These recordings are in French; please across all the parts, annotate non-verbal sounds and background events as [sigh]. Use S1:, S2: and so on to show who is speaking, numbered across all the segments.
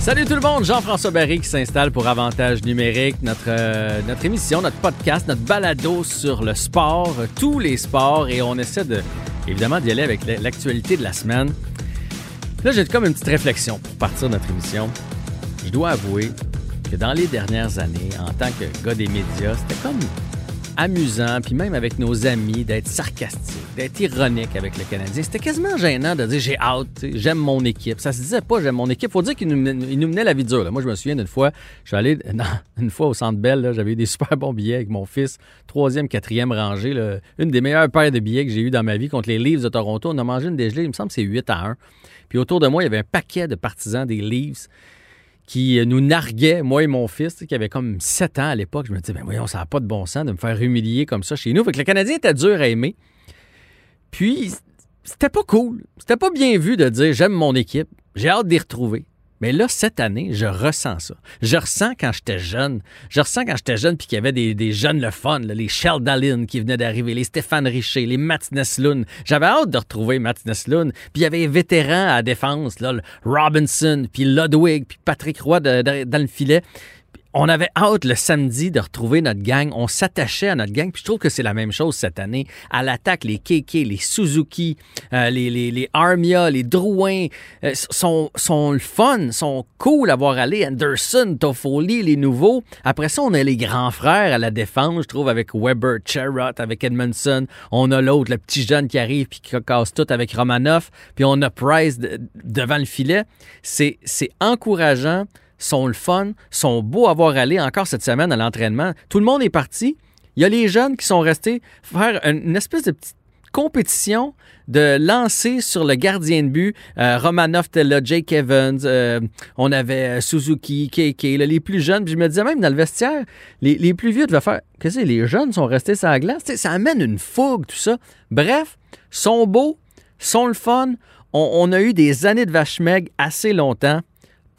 S1: Salut tout le monde, Jean-François Barry qui s'installe pour Avantage numérique, notre, euh, notre émission, notre podcast, notre balado sur le sport, tous les sports, et on essaie de, évidemment d'y aller avec l'actualité de la semaine. Là, j'ai comme une petite réflexion pour partir de notre émission. Je dois avouer que dans les dernières années, en tant que gars des médias, c'était comme amusant, puis même avec nos amis, d'être sarcastique, d'être ironique avec le Canadien. C'était quasiment gênant de dire j'ai hâte, j'aime mon équipe. Ça se disait pas j'aime mon équipe. Faut dire qu'il nous, menait la vie dure. Moi, je me souviens d'une fois, je suis allé [laughs] une fois au Centre Bell, j'avais eu des [laughs] super bons billets avec mon fils, troisième, quatrième rangée, une des meilleures paires de billets que j'ai eu dans ma vie contre les Leafs de Toronto. On a mangé une dégelée, il me semble que c'est 8 à 1. Puis autour de moi, il y avait un paquet de partisans des Leafs qui nous narguait, moi et mon fils, qui avait comme 7 ans à l'époque. Je me disais, ben voyons, ça n'a pas de bon sens de me faire humilier comme ça chez nous. Fait que le Canadien était dur à aimer. Puis, c'était pas cool. C'était pas bien vu de dire, j'aime mon équipe, j'ai hâte d'y retrouver. Mais là, cette année, je ressens ça. Je ressens quand j'étais jeune. Je ressens quand j'étais jeune puis qu'il y avait des, jeunes le fun, les Sheldon qui venaient d'arriver, les Stéphane Richer, les Matt Nesloun. J'avais hâte de retrouver Matt Nesloun. Puis il y avait les vétérans à la défense, là, Robinson, puis Ludwig, puis Patrick Roy dans le filet on avait hâte le samedi de retrouver notre gang. On s'attachait à notre gang. Puis je trouve que c'est la même chose cette année. À l'attaque, les KK, les Suzuki, euh, les, les, les, Armia, les Drouin euh, sont, sont le fun, sont cool à voir aller. Anderson, Toffoli, les nouveaux. Après ça, on a les grands frères à la défense, je trouve, avec Weber, Cherrott, avec Edmondson. On a l'autre, le petit jeune qui arrive puis qui casse tout avec Romanoff. Puis on a Price devant le filet. C'est encourageant sont le fun, sont beaux à voir aller encore cette semaine à l'entraînement. Tout le monde est parti. Il y a les jeunes qui sont restés faire une espèce de petite compétition de lancer sur le gardien de but. Euh, Romanov là, Jake Evans, euh, on avait euh, Suzuki, KK, les plus jeunes. Puis je me disais même dans le vestiaire, les, plus vieux devaient faire que les jeunes sont restés sur la glace? ça amène une fougue, tout ça. Bref, sont beaux, sont le fun. On, a eu des années de vache assez longtemps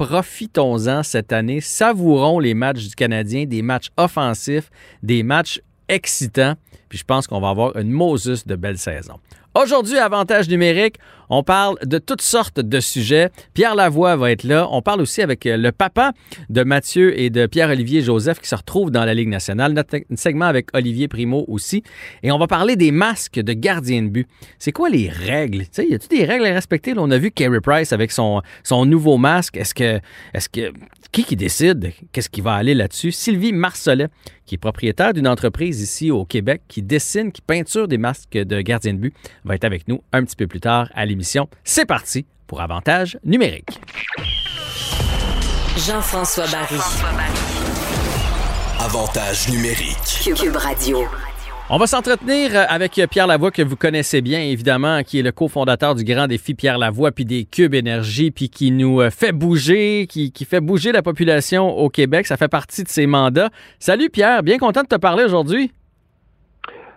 S1: profitons-en cette année, savourons les matchs du Canadien, des matchs offensifs, des matchs excitants, puis je pense qu'on va avoir une Moses de belle saison. Aujourd'hui, avantage numérique, on parle de toutes sortes de sujets. Pierre Lavoie va être là. On parle aussi avec euh, le papa de Mathieu et de Pierre-Olivier Joseph qui se retrouvent dans la Ligue nationale. Notre segment avec Olivier Primo aussi. Et on va parler des masques de gardien de but. C'est quoi les règles? Tu y a-t-il des règles à respecter? on a vu Carey Price avec son, son nouveau masque. Est-ce que, est-ce que, qui qui décide? Qu'est-ce qui va aller là-dessus? Sylvie Marcelet, qui est propriétaire d'une entreprise ici au Québec, qui dessine, qui peinture des masques de gardien de but, va être avec nous un petit peu plus tard à l'émission c'est parti pour Avantage numérique.
S2: Jean-François Barry.
S3: Avantage numérique.
S2: Cube Radio.
S1: On va s'entretenir avec Pierre Lavoie, que vous connaissez bien, évidemment, qui est le cofondateur du Grand Défi Pierre Lavoie, puis des Cubes Énergie, puis qui nous euh, fait bouger, qui, qui, fait bouger la population au Québec. Ça fait partie de ses mandats. Salut Pierre, bien content de te parler aujourd'hui.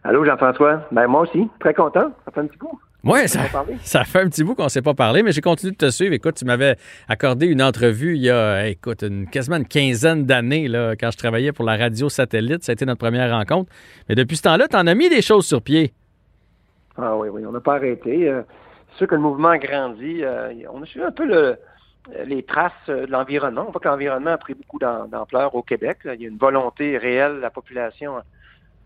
S4: Allô Jean-François. Ben moi aussi, très content. Ça fait un petit coup.
S1: Oui, ça, ça fait un petit bout qu'on ne s'est pas parlé, mais j'ai continué de te suivre. Écoute, tu m'avais accordé une entrevue il y a, écoute, une, quasiment une quinzaine d'années, là, quand je travaillais pour la radio satellite. Ça a été notre première rencontre. Mais depuis ce temps-là, tu en as mis des choses sur pied.
S4: Ah oui, oui, on n'a pas arrêté. Euh, c'est sûr que le mouvement a grandi. Euh, on a suivi un peu les traces de l'environnement. On voit que l'environnement a pris beaucoup d'ampleur au Québec. Il y a une volonté réelle de la population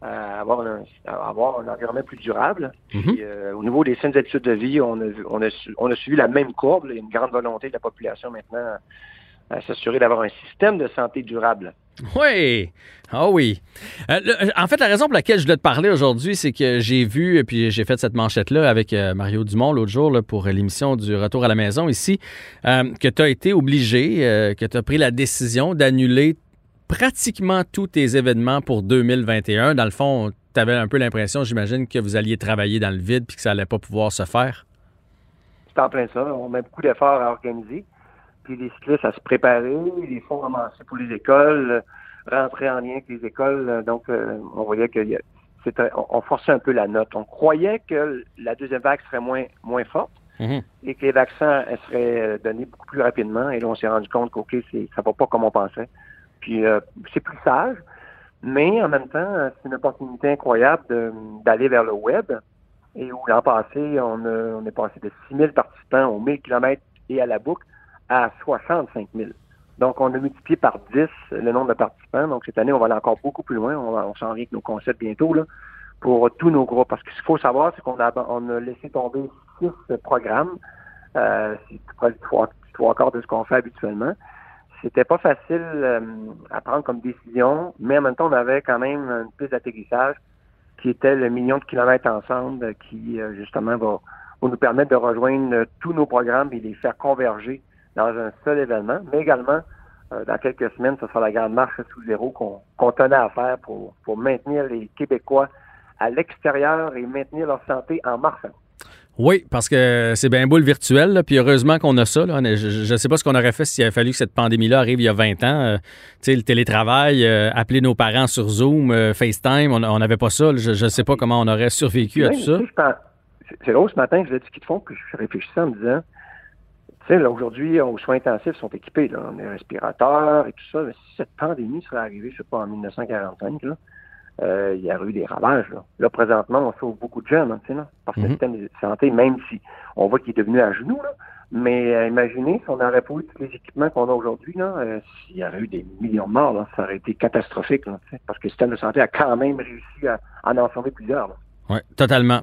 S4: à avoir un, avoir un environnement plus durable. Mhm. Euh, au niveau des saines études de vie, on a, on, a, on a suivi la même courbe. Il y a une grande volonté de la population maintenant à s'assurer d'avoir un système de santé durable.
S1: Oui, ah oui. Euh, le- en fait, la raison pour laquelle je voulais te parler aujourd'hui, c'est que j'ai vu, et puis j'ai fait cette manchette-là avec euh, Mario Dumont l'autre jour là, pour l'émission du Retour à la maison ici, euh, que tu as été obligé, euh, que tu as pris la décision d'annuler pratiquement tous tes événements pour 2021. Dans le fond, tu avais un peu l'impression, j'imagine, que vous alliez travailler dans le vide puis que ça allait pas pouvoir se faire?
S4: C'est en plein ça. On met beaucoup d'efforts à organiser. Puis les cyclistes à se préparer, les fonds ramassés pour les écoles, rentrer en lien avec les écoles. Donc, euh, on voyait que on, forçait un peu la note. On croyait que la deuxième vague serait moins, moins forte
S1: Mhm.
S4: et que les vaccins seraient euh, donnés beaucoup plus rapidement. Et là, on s'est rendu compte qu'OK, c'est, ça va pas comme on pensait. Puis euh, c'est plus sage, mais en même temps, c'est une opportunité incroyable d'aller vers le web. Et où l'an passé, on, a- on est passé de 6 000 participants aux 1000 km et à la boucle à 65 000. Donc, on a multiplié par 10 le nombre de participants. Donc, cette année, on va aller encore beaucoup plus loin. On, s'en vient avec nos concepts bientôt là, pour tous nos groupes. Parce que ce qu'il faut savoir, c'est qu'on a, on a laissé tomber six programmes. Euh, c'est trois, trois quarts de ce qu'on fait habituellement. C'était pas facile euh, à prendre comme décision, mais en même temps, on avait quand même une piste d'atterrissage qui était le million de kilomètres ensemble, euh, qui euh, justement va, va nous permettre de rejoindre euh, tous nos programmes et les faire converger dans un seul événement, mais également euh, dans quelques semaines, ce sera la grande marche sous zéro qu'on tenait à faire pour, pour maintenir les Québécois à l'extérieur et maintenir leur santé en marchant.
S1: Oui, parce que c'est bien beau le virtuel, là, puis heureusement qu'on a ça. là. Je ne sais pas ce qu'on aurait fait s'il avait fallu que cette pandémie-là arrive il y a 20 ans. Euh, tu sais, le télétravail, euh, appeler nos parents sur Zoom, euh, FaceTime, on n'avait pas ça. là. Je ne sais pas comment on aurait survécu à tout ça.
S4: C'est drôle, ce matin, je l'ai dit qu'ils font, puis je réfléchissais en me disant, tu sais, là, aujourd'hui, aux soins intensifs sont équipés, là, on a respirateurs et tout ça, mais si cette pandémie serait arrivée, je sais pas, en 1945, là, euh, il y aurait eu des ravages. Là, Là, présentement, on sauve beaucoup de jeunes, hein, tu sais, là, par le
S1: Mhm.
S4: système de santé, même si on voit qu'il est devenu à genoux, là. Mais euh, imaginez si on n'aurait pas eu tous les équipements qu'on a aujourd'hui, là, euh, s'il y aurait eu des millions de morts, là, ça aurait été catastrophique, là, tu sais, parce que le système de santé a quand même réussi à, à en sauver plusieurs.
S1: Oui, totalement.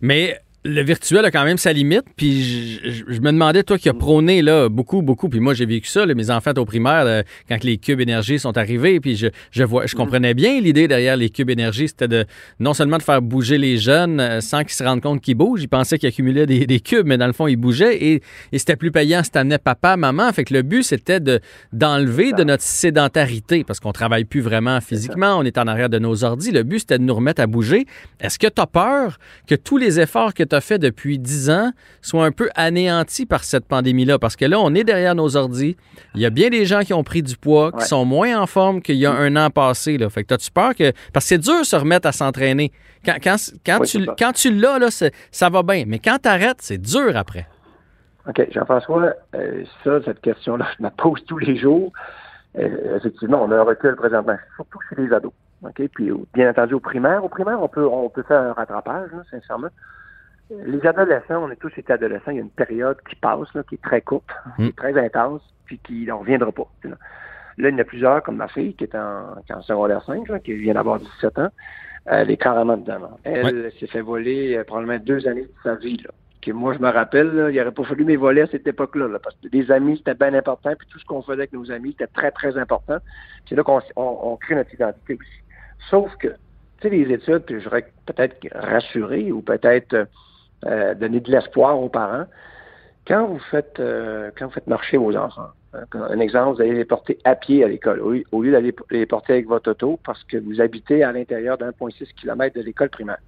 S1: Mais le virtuel a quand même sa limite. Puis je, je- je me demandais, toi qui as prôné là, beaucoup, beaucoup, puis moi j'ai vécu ça, là, mes enfants au primaire, là, quand les cubes énergie sont arrivés, puis je, je, vois, je comprenais bien l'idée derrière les cubes énergie, c'était de non seulement de faire bouger les jeunes euh, sans qu'ils se rendent compte qu'ils bougent, ils pensaient qu'ils accumulaient des, des cubes, mais dans le fond, ils bougeaient et, et c'était plus payant si t'amenais papa, maman. Fait que le but, c'était de, d'enlever de notre sédentarité, parce qu'on travaille plus vraiment physiquement, on est en arrière de nos ordis. Le but, c'était de nous remettre à bouger. Est-ce que tu as peur que tous les efforts que tu as faits depuis 10 ans soient un peu anéantis par cette pandémie-là? Parce que là, on est derrière nos ordis. Il y a bien des gens qui ont pris du poids, qui
S4: Ouais.
S1: sont moins en forme qu'il y a un an passé. Là. Fait que as-tu peur que. Parce que c'est dur de se remettre à s'entraîner. Quand, quand, quand,
S4: Oui,
S1: tu, quand tu l'as, là, ça va bien. Mais quand tu arrêtes, c'est dur après.
S4: OK, Jean-François, euh, ça, cette question-là, je me pose tous les jours. Euh, effectivement, on a un recul présentement, surtout chez les ados. OK? Puis, bien entendu, au primaire, au primaire, on peut, on peut faire un rattrapage, là, sincèrement. Euh, Les adolescents, on est tous été adolescents, il y a une période qui passe, là, qui est très courte, qui
S1: Mm.
S4: est très intense, puis qui n'en reviendra pas. Là. Là, il y en a plusieurs, comme ma fille, qui est en, qui est en secondaire 5, là, qui vient d'avoir 17 ans. Elle est carrément dedans. Elle s'est fait voler euh, probablement deux années de sa vie. Là. Que moi, je me rappelle, là, il n'aurait pas fallu mes volets à cette époque-là. là, parce que les amis, c'était bien important. Puis tout ce qu'on faisait avec nos amis, c'était très, très important. C'est là qu'on on, on crée notre identité aussi. Sauf que, tu sais, les études, puis je voudrais peut-être rassurer ou peut-être euh, donner de l'espoir aux parents. Quand vous faites euh, quand vous faites marcher vos enfants, hein, un exemple, vous allez les porter à pied à l'école, au, lieu d'aller les porter avec votre auto parce que vous habitez à l'intérieur d'1,6 km de l'école primaire.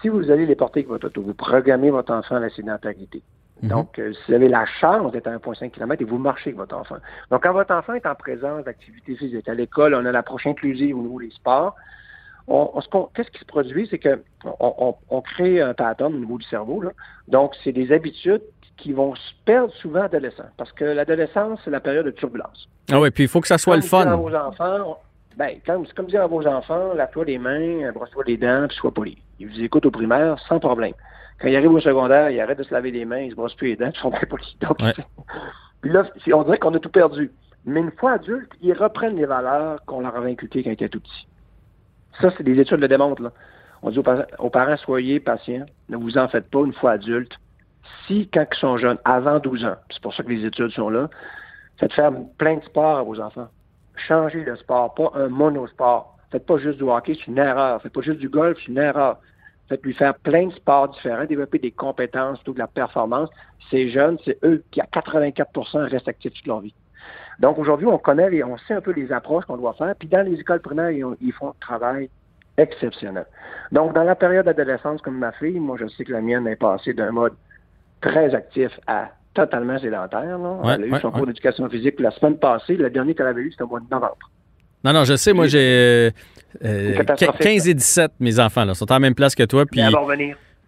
S4: Si vous allez les porter avec votre auto, vous programmez votre enfant à la sédentarité.
S1: Mhm.
S4: Donc, euh, si vous avez la chance d'être à 1,5 km et vous marchez avec votre enfant. Donc, quand votre enfant est en présence d'activité physique, à l'école, on a l'approche inclusive au niveau des sports, on, on qu'est-ce qui se produit, c'est que on, on- on crée un pattern au niveau du cerveau. Là. Donc, c'est des habitudes qui vont se perdre souvent adolescents. Parce que l'adolescence, c'est la période de turbulence.
S1: Ah oui, puis il faut que ça soit le fun.
S4: vos enfants, ben, comme, c'est comme dire à vos enfants, lave-toi les mains, brosse-toi les dents, puis sois poli. Ils vous écoutent au primaire sans problème. Quand ils arrivent au secondaire, ils arrêtent de se laver les mains, ils se brossent plus les dents, ils sont très polis. [laughs] Donc,
S1: Ouais. [laughs]
S4: puis là, c'est- on dirait qu'on a tout perdu. Mais une fois adultes, ils reprennent les valeurs qu'on leur avait inculquées quand ils étaient tout petits. Ça, c'est des études le démontrent. On dit aux, par- aux parents, soyez patients, ne vous en faites pas une fois adultes. Si, quand ils sont jeunes, avant 12 ans, c'est pour ça que les études sont là, de faire plein de sports à vos enfants. Changez de sport, pas un monosport. Faites pas juste du hockey, c'est une erreur. Faites pas juste du golf, c'est une erreur. Faites lui faire plein de sports différents, développer des compétences, toute la performance. Ces jeunes, c'est eux qui, à 84% restent actifs toute leur vie. Donc aujourd'hui, on connaît, et on sait un peu les approches qu'on doit faire. Puis dans les écoles primaires, ils, ils font un travail exceptionnel. Donc dans la période d'adolescence, comme ma fille, moi je sais que la mienne est passée d'un mode très actif à totalement sédentaire. Là.
S1: Ouais,
S4: Elle a eu
S1: ouais,
S4: son
S1: ouais.
S4: cours d'éducation physique la semaine passée. Le dernier qu'elle avait eu, c'était au mois de novembre.
S1: Non, non, je sais, moi, j'ai euh,
S4: C'est catastrophique,
S1: 15 et 17, mes enfants, là, sont en même place que toi, puis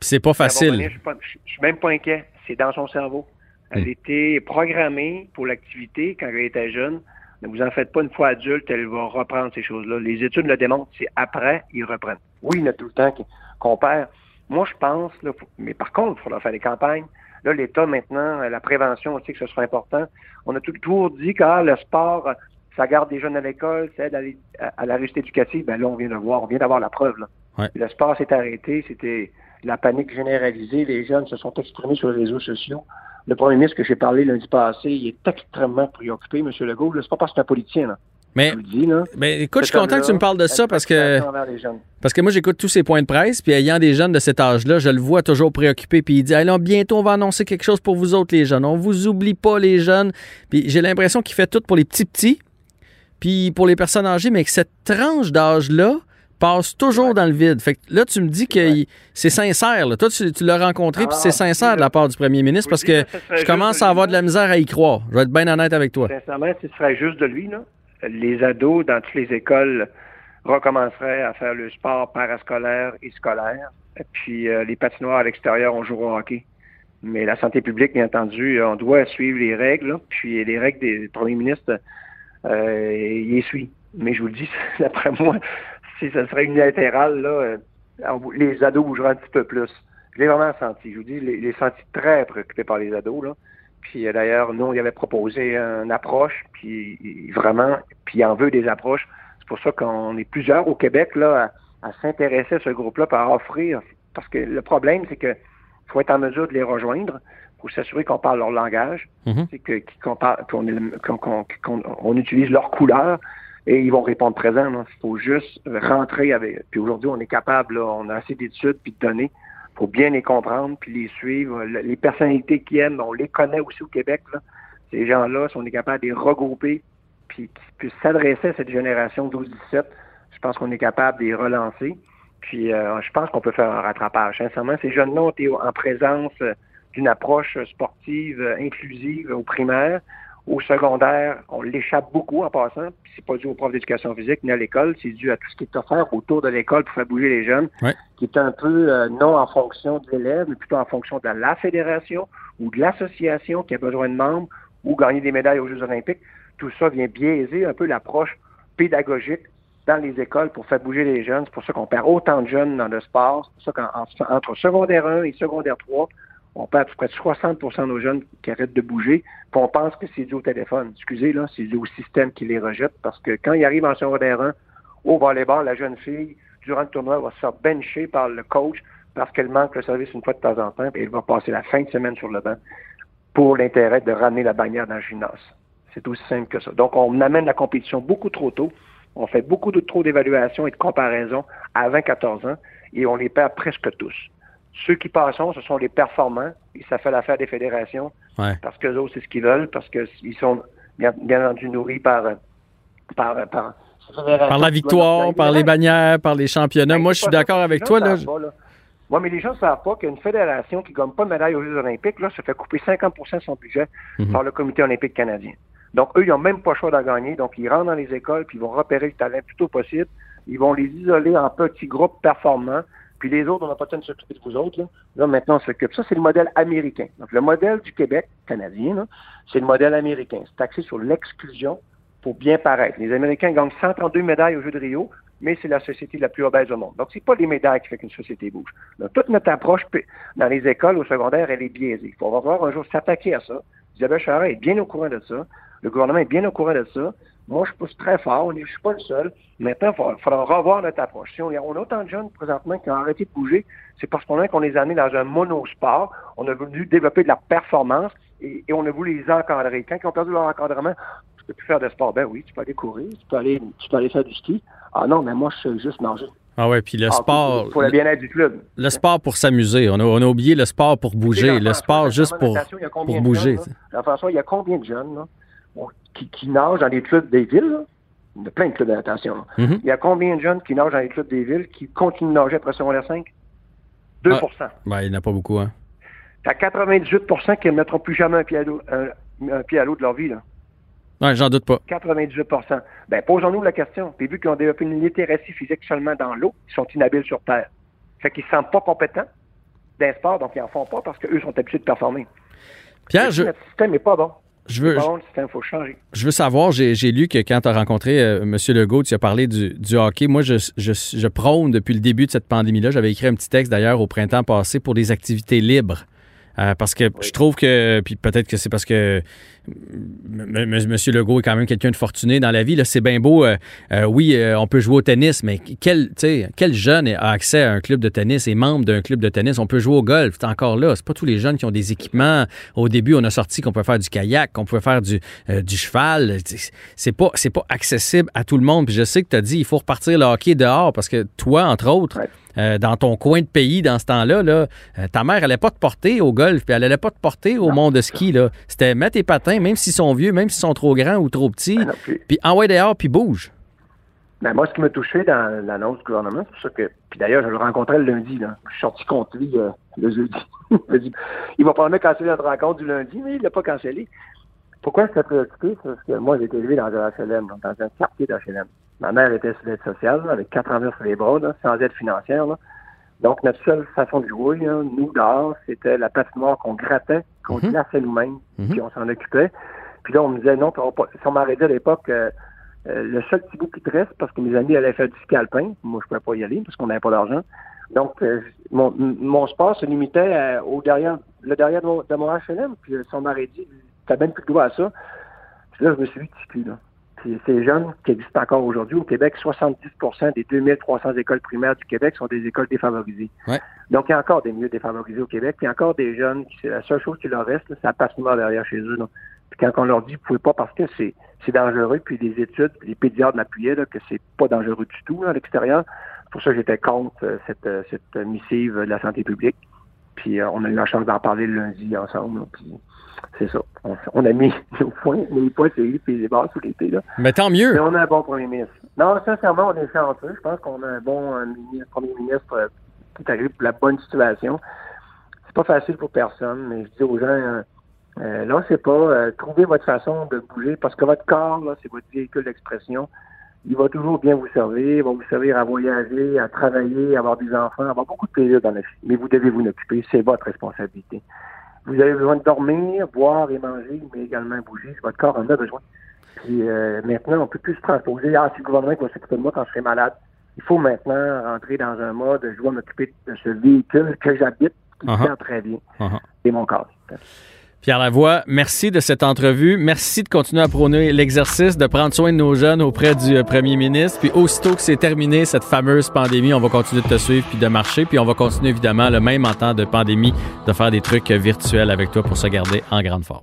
S1: c'est pas facile.
S4: revenir. Je suis pas- je suis même pas inquiet. C'est dans son cerveau. Elle était programmée pour l'activité quand elle était jeune. Ne vous en faites pas une fois adulte, elle va reprendre ces choses-là. Les études le démontrent, c'est après, ils reprennent. Oui, il y en a tout le temps qu'on perd. Moi, je pense, là, faut- mais par contre, il faudra faire des campagnes. Là, l'État, maintenant, euh, la prévention aussi, que ce sera important. On a tout- toujours dit que ah, le sport, euh, ça garde des jeunes à l'école, ça aide à, l'é- à- à la réussite éducative. Ben là, on vient de voir, on vient d'avoir la preuve. Là.
S1: Ouais.
S4: Le sport s'est arrêté, c'était la panique généralisée. Les jeunes se sont exprimés sur les réseaux sociaux. Le premier ministre que j'ai parlé lundi passé, il est extrêmement préoccupé, M. Legault. C'est pas parce que c'est un politicien, là.
S1: Mais,
S4: dis, là.
S1: mais écoute, je suis content que tu me parles de ça parce que, parce que moi, j'écoute tous ces points de presse, puis ayant des jeunes de cet âge-là, je le vois toujours préoccupé, puis il dit, alors bientôt, on va annoncer quelque chose pour vous autres, les jeunes. On vous oublie pas, les jeunes. Puis j'ai l'impression qu'il fait tout pour les petits-petits, puis pour les personnes âgées, mais que cette tranche d'âge-là passe toujours dans le vide. Fait que là, tu me dis que
S4: Ouais.
S1: c'est sincère. là. Toi, tu, tu l'as rencontré, puis
S4: Ah,
S1: c'est sincère de la part du premier ministre, parce que je commence à avoir de la misère à y croire. Je vais être bien honnête avec toi.
S4: Sincèrement, si ce serait juste de lui, là, les ados dans toutes les écoles recommenceraient à faire le sport parascolaire et scolaire. Et puis euh, les patinoires à l'extérieur, on jouera au hockey. Mais la santé publique, bien entendu, on doit suivre les règles. là. Puis les règles des premiers ministres, euh, il les suit. Mais je vous le dis, [laughs] d'après moi, si ça serait unilatéral, là, euh, les ados bougeraient un petit peu plus. Je l'ai vraiment senti. Je vous dis, les, les senti très préoccupés par les ados. Là. Puis euh, d'ailleurs, nous, on y avait proposé une approche, puis vraiment, puis il en veut des approches. C'est pour ça qu'on est plusieurs au Québec là à, à s'intéresser à ce groupe-là, par offrir. Parce que le problème, c'est que faut être en mesure de les rejoindre pour s'assurer qu'on parle leur langage, c'est que qu'on utilise leur couleur et ils vont répondre présent. Il faut juste rentrer avec. Puis aujourd'hui, on est capable, là, on a assez d'études puis de données pour bien les comprendre puis les suivre. Le- Les personnalités qui aiment, on les connaît aussi au Québec. Là. Ces gens-là, si on est capable de les regrouper puis qui puissent s'adresser à cette génération 12-17, je pense qu'on est capable de les relancer. Puis euh, je pense qu'on peut faire un rattrapage. Sincèrement, ces jeunes-là ont été en présence euh, d'une approche sportive euh, inclusive au primaire. Au secondaire, on l'échappe beaucoup en passant. C'est pas dû aux profs d'éducation physique ni à l'école, c'est dû à tout ce qui est offert autour de l'école pour faire bouger les jeunes,
S1: Ouais.
S4: qui est un peu euh, non en fonction de l'élève, mais plutôt en fonction de la fédération ou de l'association qui a besoin de membres ou gagner des médailles aux Jeux olympiques. Tout ça vient biaiser un peu l'approche pédagogique dans les écoles pour faire bouger les jeunes. C'est pour ça qu'on perd autant de jeunes dans le sport. C'est pour ça qu'entre secondaire 1 et secondaire 3, on perd près 60% de nos jeunes qui arrêtent de bouger. Puis on pense que c'est dû au téléphone. Excusez, là, c'est dû au système qui les rejette parce que quand ils arrivent en secondaire 1, au volleyball, la jeune fille, durant le tournoi, va se faire bencher par le coach parce qu'elle manque le service une fois de temps en temps, et elle va passer la fin de semaine sur le banc pour l'intérêt de ramener la bannière dans le gymnase. C'est aussi simple que ça. Donc, on amène la compétition beaucoup trop tôt. On fait beaucoup de trop d'évaluations et de comparaisons à 20-14 ans et on les perd presque tous. Ceux qui passent, ce sont les performants et ça fait l'affaire des fédérations
S1: Ouais.
S4: parce que autres, c'est ce qu'ils veulent, parce qu'ils sont bien, bien entendu nourris par, par, par,
S1: Par la victoire, par les bannières, par les championnats.
S4: Ben,
S1: Moi, je suis d'accord avec toi. Là.
S4: savent pas, là. Ouais, mais les gens ne savent pas qu'une fédération qui ne gagne pas de médaille aux Jeux olympiques, là, se fait couper 50% de son budget
S1: Mhm.
S4: par le comité olympique canadien. Donc, eux, ils n'ont même pas le choix d'en gagner. Donc, ils rentrent dans les écoles, puis ils vont repérer le talent le plus tôt possible. Ils vont les isoler en petits groupes performants. Puis les autres, on n'a pas le temps de s'occuper de vous autres. Là, là maintenant, on s'occupe. Ça, c'est le modèle américain. Donc, le modèle du Québec canadien, c'est le modèle américain. C'est axé sur l'exclusion pour bien paraître. Les Américains gagnent 132 médailles aux Jeux de Rio, mais c'est la société la plus obèse au monde. Donc, c'est pas les médailles qui fait qu'une société bouge. Donc, toute notre approche dans les écoles au secondaire, elle est biaisée. Il faut voir un jour s'attaquer à ça. Isabelle Charest est bien au courant de ça. Le gouvernement est bien au courant de ça. Moi, je pousse très fort. Je suis pas le seul. Maintenant, il faudra, faudra revoir notre approche. Si on, on a autant de jeunes présentement qui ont arrêté de bouger, c'est parce qu'on a qu'on les a amenés dans un monosport. On a voulu développer de la performance. et, et on a voulu les encadrer. Quand ils ont perdu leur encadrement, tu peux plus faire de sport. Ben oui, tu peux aller courir, tu peux aller, tu peux aller faire du ski. Ah non, mais moi, je sais juste manger.
S1: Ah ouais, puis le
S4: Ah,
S1: sport.
S4: Pour le bien-être du club.
S1: Le sport pour s'amuser. On a, on a oublié le sport pour bouger. Le sport juste pour, bouger.
S4: jeunes, là? Jean-François, il y a combien de jeunes là, qui, qui nagent dans les clubs des villes? là? Il y a plein de clubs de natation.
S1: Mhm.
S4: Il y a combien de jeunes qui nagent dans les clubs des villes qui continuent de nager après secondaire 5? 2%
S1: Ben, il n'y en a pas beaucoup, hein.
S4: T'as 98% qui ne mettront plus jamais un pied à l'eau, un, un pied à l'eau de leur vie. Là.
S1: J'en doute pas.
S4: 98% Ben, posons-nous la question. Puis vu qu'ils ont développé une littératie physique seulement dans l'eau, ils sont inhabiles sur Terre. Fait qu'ils ne se sentent pas compétents d'un sport, donc ils n'en font pas parce qu'eux sont habitués de performer.
S1: Pierre, je,
S4: Notre système n'est pas bon?
S1: Je veux,
S4: faut changer.
S1: je savoir, j'ai j'ai lu que quand tu as rencontré euh, M. Legault, tu as parlé du, du hockey. Moi, je, je, je prône depuis le début de cette pandémie-là. J'avais écrit un petit texte d'ailleurs au printemps passé pour des activités libres. Euh, parce que je trouve que, puis peut-être que c'est parce que M. Legault est quand même quelqu'un de fortuné dans la vie. C'est bien beau. euh, euh, oui, on peut jouer au tennis, mais quel, quel jeune a accès à un club de tennis et membre d'un club de tennis? On peut jouer au golf. C'est encore là. C'est pas tous les jeunes qui ont des équipements. Au début, on a sorti qu'on peut faire du kayak, qu'on peut faire du, cheval. C'est- pas, c'est pas accessible à tout le monde. Puis je sais que tu as dit il faut repartir le hockey dehors parce que toi, entre autres. Euh, dans ton coin de pays, dans ce temps-là, là, euh, ta mère allait pas te porter au golf, puis elle allait pas te porter au monde de ski. là. C'était mettre tes patins, même s'ils sont vieux, même s'ils sont trop grands ou trop petits,
S4: Ben puis-
S1: puis envoie dehors, puis bouge.
S4: Ben, moi, ce qui m'a touché dans l'annonce du gouvernement, c'est pour ça que. Puis d'ailleurs, je le rencontrais le lundi. Là. Je suis sorti contre lui euh, le jeudi. [laughs] il va probablement canceller notre rencontre du lundi, mais il l'a pas cancellé. Pourquoi j'étais préoccupé? C'est parce que moi, j'ai été élevé dans un HLM, dans un quartier d'HLM. Ma mère était sur l'aide sociale, là, avec quatre enfants sur les bras, là, sans aide financière. Là. Donc, notre seule façon de jouer, là, nous, dehors, c'était la patinoire qu'on grattait, qu'on
S1: Mhm.
S4: glaçait nous-mêmes,
S1: Mhm.
S4: puis on s'en occupait. Puis là, on me disait, non, pas... si on m'aurait dit à l'époque, euh, euh, le seul petit bout qui te reste, parce que mes amis allaient faire du ski alpin, moi, je pouvais pas y aller parce qu'on n'avait pas d'argent. Donc, euh, mon, mon sport se limitait à- au derrière, le derrière de mon, de mon HLM. Puis, euh, si on m'aurait dit, t'as même plus le droit à ça, puis là, je me suis dit, là. Puis ces jeunes qui existent encore aujourd'hui au Québec, 70% des 2300 écoles primaires du Québec sont des écoles défavorisées.
S1: Ouais.
S4: Donc, il y a encore des milieux défavorisés au Québec. Il y a encore des jeunes qui, c'est la seule chose qui leur reste, c'est la patinoire derrière chez eux. Puis quand on leur dit, vous pouvez pas parce que c'est, c'est dangereux, puis les études, puis les pédiatres m'appuyaient, là, que c'est pas dangereux du tout, là, à l'extérieur. C'est pour ça que j'étais contre euh, cette, euh, cette missive de la santé publique. Puis euh, on a eu la chance d'en parler le lundi ensemble. là, puis c'est ça. On, on a mis [laughs] nos points, les points puis les barres sous l'été. Là.
S1: Mais tant mieux.
S4: Mais on a un bon premier ministre. Non, sincèrement, on est chanceux. Je pense qu'on a un bon euh, ministre- premier ministre euh, qui est arrivé pour la bonne situation. C'est pas facile pour personne, mais je dis aux gens, euh, euh, là, c'est pas, euh, trouvez votre façon de bouger parce que votre corps, là, c'est votre véhicule d'expression. Il va toujours bien vous servir, il va vous servir à voyager, à travailler, à avoir des enfants, à avoir beaucoup de plaisir dans la vie. Mais vous devez vous en occuper, c'est votre responsabilité. Vous avez besoin de dormir, boire et manger, mais également bouger. Votre corps en a besoin. Puis euh, maintenant, on peut plus se transposer. Ah, c'est le gouvernement qui va s'occuper de moi quand je serai malade. Il faut maintenant rentrer dans un mode, je dois m'occuper de ce véhicule que j'habite, qui me
S1: Uh-huh.
S4: sert très bien.
S1: Uh-huh.
S4: C'est mon corps.
S1: Pierre Lavoie, merci de cette entrevue. Merci de continuer à prôner l'exercice de prendre soin de nos jeunes auprès du euh, premier ministre. Puis aussitôt que c'est terminé, cette fameuse pandémie, on va continuer de te suivre puis de marcher. Puis on va continuer évidemment, le même en temps de pandémie, de faire des trucs euh, virtuels avec toi pour se garder en grande forme.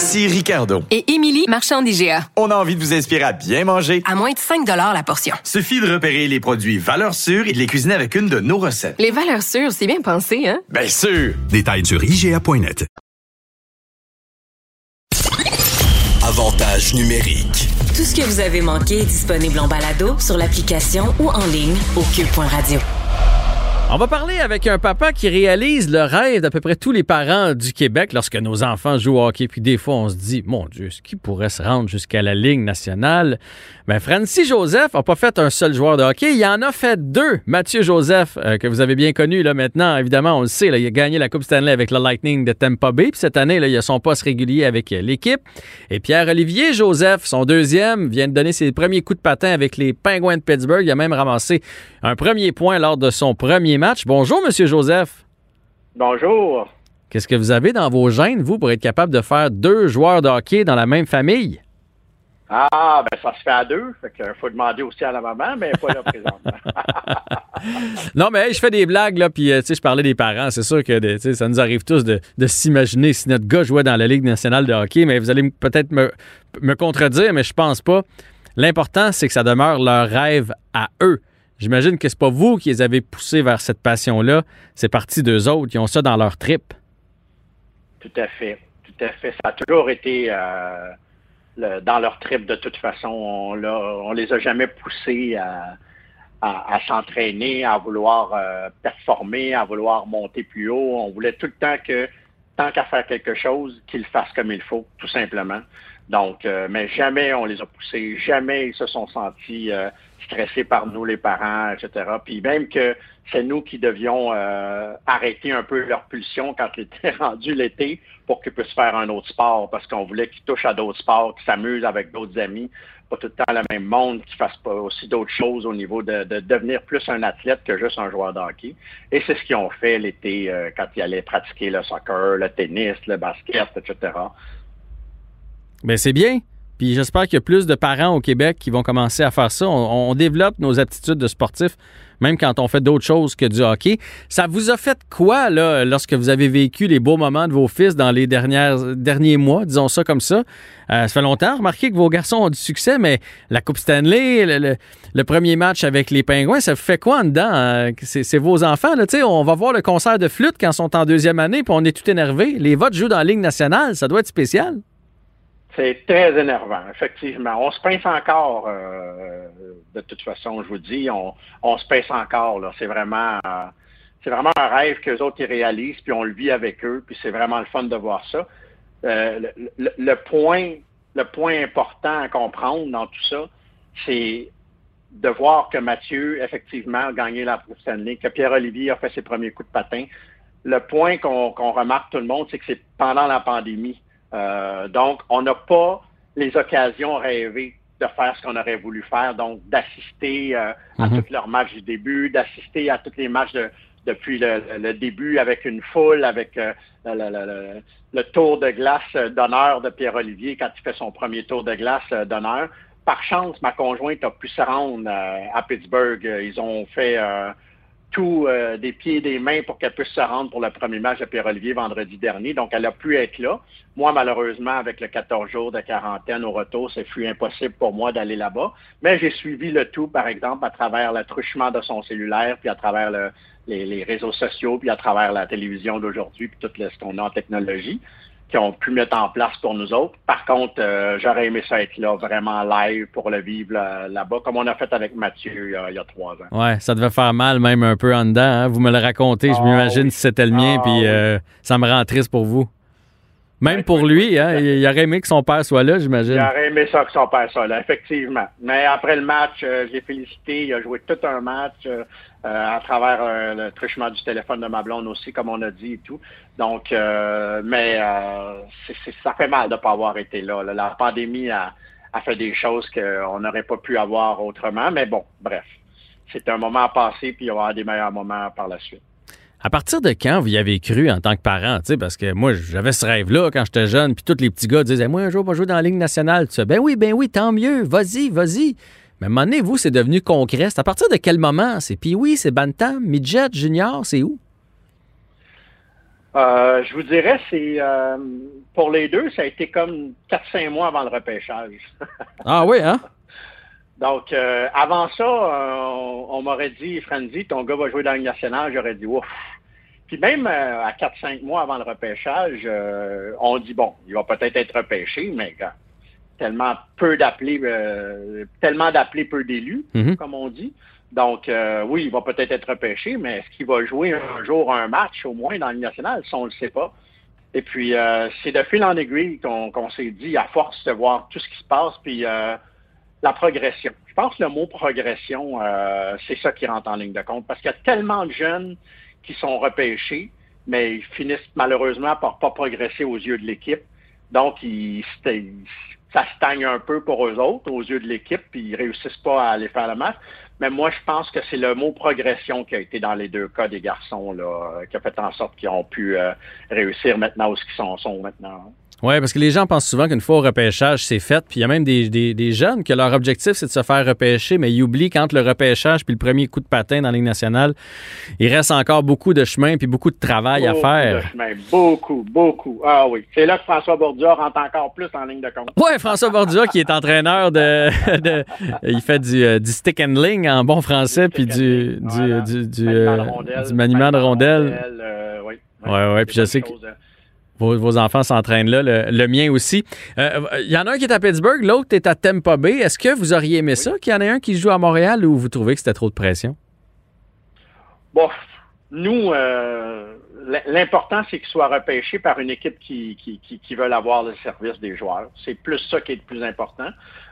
S5: Ici Ricardo.
S6: Et Émilie, marchand d'IGA.
S5: On a envie de vous inspirer à bien manger.
S6: À moins de 5 la portion.
S5: Suffit de repérer les produits valeurs sûres et de les cuisiner avec une de nos recettes.
S6: Les valeurs sûres, c'est bien pensé, hein?
S5: Bien sûr!
S3: Détails sur IGA.net. Avantage numérique.
S7: Tout ce que vous avez manqué est disponible en balado sur l'application ou en ligne au cube.radio.
S1: On va parler avec un papa qui réalise le rêve d'à peu près tous les parents du Québec lorsque nos enfants jouent au hockey. Puis des fois, on se dit, mon Dieu, est-ce qu'il pourrait se rendre jusqu'à la Ligue nationale? Ben, Francis Joseph n'a pas fait un seul joueur de hockey. Il en a fait deux. Mathieu Joseph, euh, que vous avez bien connu là maintenant, évidemment, on le sait, il a gagné la Coupe Stanley avec le Lightning de Tampa Bay. Puis cette année, il a son poste régulier avec euh, l'équipe. Et Pierre-Olivier Joseph, son deuxième, vient de donner ses premiers coups de patin avec les Penguins de Pittsburgh. Il a même ramassé un premier point lors de son premier Bonjour, Monsieur Joseph.
S7: Bonjour.
S1: Qu'est-ce que vous avez dans vos gènes, vous, pour être capable de faire deux joueurs de hockey dans la même famille?
S7: Ah, ben ça se fait à deux. Fait qu'il faut demander aussi à la maman, mais pas là présentement. [laughs]
S1: Non, mais hey, je fais des blagues, là, puis euh, tu sais, je parlais des parents. C'est sûr que de- ça nous arrive tous de, de s'imaginer si notre gars jouait dans la Ligue nationale de hockey, mais vous allez peut-être me, me contredire, mais je pense pas. L'important, c'est que ça demeure leur rêve à eux. J'imagine que c'est pas vous qui les avez poussés vers cette passion-là. C'est parti d'eux autres. Ils ont ça dans leur trip.
S7: tout à fait. Tout à fait. Ça a toujours été euh, dans leur trip de toute façon. On, on les a jamais poussés à, s'entraîner, à vouloir euh, performer, à vouloir monter plus haut. On voulait tout le temps que, tant qu'à faire quelque chose, qu'ils fassent comme il faut, tout simplement. Donc, euh, mais jamais on les a poussés, jamais ils se sont sentis stressés par nous, les parents, etc. Puis même que c'est nous qui devions euh, arrêter un peu leur pulsion quand il était [laughs] rendu l'été pour qu'ils puissent faire un autre sport, parce qu'on voulait qu'ils touchent à d'autres sports, qu'ils s'amusent avec d'autres amis, pas tout le temps le même monde, qu'ils fassent pas aussi d'autres choses au niveau de, de devenir plus un athlète que juste un joueur de hockey. Et c'est ce qu'ils ont fait l'été euh, quand ils allaient pratiquer le soccer, le tennis, le basket, etc.
S1: Mais c'est bien. Puis j'espère qu'il y a plus de parents au Québec qui vont commencer à faire ça. On, développe nos aptitudes de sportifs, même quand on fait d'autres choses que du hockey. Ça vous a fait quoi, là, lorsque vous avez vécu les beaux moments de vos fils dans les dernières, derniers mois, disons ça comme ça? Euh, ça fait longtemps, remarquez que vos garçons ont du succès, mais la Coupe Stanley, le, premier match avec les Pingouins, ça fait quoi dedans? C'est c'est vos enfants, là, tu sais, on va voir le concert de flûte quand ils sont en deuxième année, puis on est tout énervé. Les votes jouent dans la Ligue nationale, ça doit être spécial.
S7: C'est très énervant, effectivement. On se pince encore, euh, de toute façon, je vous dis, on, se pince encore. C'est vraiment, euh, c'est vraiment un rêve que les autres ils réalisent, puis on le vit avec eux, puis c'est vraiment le fun de voir ça. Euh, le, point, important à comprendre dans tout ça, c'est de voir que Mathieu, effectivement, a gagné la Stanley, que Pierre-Olivier a fait ses premiers coups de patin. Le point qu'on remarque tout le monde, c'est que c'est pendant la pandémie. Euh, donc, on n'a pas les occasions rêvées de faire ce qu'on aurait voulu faire, donc d'assister euh, à
S1: Mhm.
S7: tous leurs matchs du début, d'assister à tous les matchs de- depuis le, le début avec une foule, avec euh, le, le- le- le tour de glace d'honneur de Pierre-Olivier quand il fait son premier tour de glace euh, d'honneur. Par chance, ma conjointe a pu se rendre euh, à Pittsburgh. Ils ont fait euh, tout euh, des pieds et des mains pour qu'elle puisse se rendre pour le premier match de Pierre-Olivier vendredi dernier. Donc, elle a pu être là. Moi, malheureusement, avec le 14 jours de quarantaine au retour, c'est fut impossible pour moi d'aller là-bas. Mais j'ai suivi le tout, par exemple, à travers le truchement de son cellulaire, puis à travers le- les, réseaux sociaux, puis à travers la télévision d'aujourd'hui, puis tout ce qu'on a en technologie qui ont pu mettre en place pour nous autres. Par contre, euh, j'aurais aimé ça être là, vraiment live, pour le vivre là- là-bas, comme on a fait avec Mathieu il y a, il y a trois ans.
S1: Ouais, ça devait faire mal même un peu en dedans. hein. Vous me le racontez, je
S7: Ah
S1: m'imagine
S7: oui.
S1: si c'était le mien,
S7: Ah
S1: puis
S7: oui.
S1: euh, ça me rend triste pour vous. Même pour lui, hein, il il aurait aimé que son père soit là, j'imagine.
S7: J'aurais aimé ça que son père soit là, effectivement. Mais après le match, euh, je l'ai félicité. Il a joué tout un match euh, à travers euh, le truchement du téléphone de ma blonde aussi, comme on a dit et tout. Donc, euh, mais euh, c'est- c'est- ça fait mal de ne pas avoir été là. là. La pandémie a, a fait des choses qu'on n'aurait pas pu avoir autrement. Mais bon, bref. C'est un moment à passer, puis il y aura des meilleurs moments par la suite.
S1: À partir de quand vous y avez cru en tant que parent? Parce que moi, j'avais ce rêve-là quand j'étais jeune, puis tous les petits gars disaient Moi, un jour, je vais jouer dans la Ligue nationale. Tu sais, ben oui, ben oui, tant mieux, vas-y, vas-y. Mais à un moment donné, vous, c'est devenu concret. C'est à partir de quel moment? C'est puis oui, c'est Bantam, Midget, Junior, c'est où?
S7: Euh, je vous dirais, c'est euh, pour les deux, ça a été comme 4-5 mois avant le repêchage. [laughs]
S1: Ah oui, hein?
S7: Donc, euh, avant ça, euh, on, on m'aurait dit, Franzi, ton gars va jouer dans Ligue nationale. J'aurais dit, ouf. Puis même euh, à 4-5 mois avant le repêchage, euh, on dit, bon, il va peut-être être repêché, mais tellement peu d'appelés, euh, tellement d'appelés, peu d'élus,
S1: Mhm.
S7: comme on dit. Donc, euh, oui, il va peut-être être repêché, mais est-ce qu'il va jouer un jour un match au moins dans Ligue nationale? Ça, on ne le sait pas. Et puis, euh, c'est de fil en aiguille qu'on s'est dit, à force de voir tout ce qui se passe, puis euh, la progression. Je pense que le mot progression, c'est ça qui rentre en ligne de compte, parce qu'il y a tellement de jeunes qui sont repêchés, mais ils finissent malheureusement par pas progresser aux yeux de l'équipe. Donc, ils, ça stagne un peu pour eux autres aux yeux de l'équipe, puis ils réussissent pas à aller faire le match. Mais moi, je pense que c'est le mot progression qui a été dans les deux cas des garçons, là, qui a fait en sorte qu'ils ont pu euh, réussir maintenant où ce qu'ils sont, sont maintenant.
S1: Oui, parce que les gens pensent souvent qu'une fois au repêchage, c'est fait. Puis il y a même des, des, des, jeunes que leur objectif, c'est de se faire repêcher, mais ils oublient quand le repêchage puis le premier coup de patin dans la Ligue nationale, il reste encore beaucoup de chemin puis beaucoup de travail
S7: beaucoup
S1: à faire.
S7: De chemin, beaucoup, beaucoup. Ah oui. C'est là que François Bordua rentre encore plus en ligne de compte.
S1: Oui, François Bordua qui est entraîneur de, [laughs] de, Il fait du, euh, du stick and ling en bon français puis du,
S7: voilà.
S1: du, du, du,
S7: maniement de
S1: euh,
S7: rondelles,
S1: du maniement de rondelles.
S7: rondelles, euh, oui.
S1: Oui, oui. Puis je sais que.
S7: Chose,
S1: Vos, vos enfants s'entraînent là, le, le mien aussi. Il euh, y en a un qui est à Pittsburgh, l'autre est à Tampa Bay. Est-ce que vous auriez aimé ça qu'il y en ait un qui joue à Montréal ou vous trouvez que c'était trop de pression?
S7: Bon, nous, euh, l'important, c'est qu'il soit repêché par une équipe qui, qui, qui, qui veut avoir le service des joueurs. C'est plus ça qui est le plus important.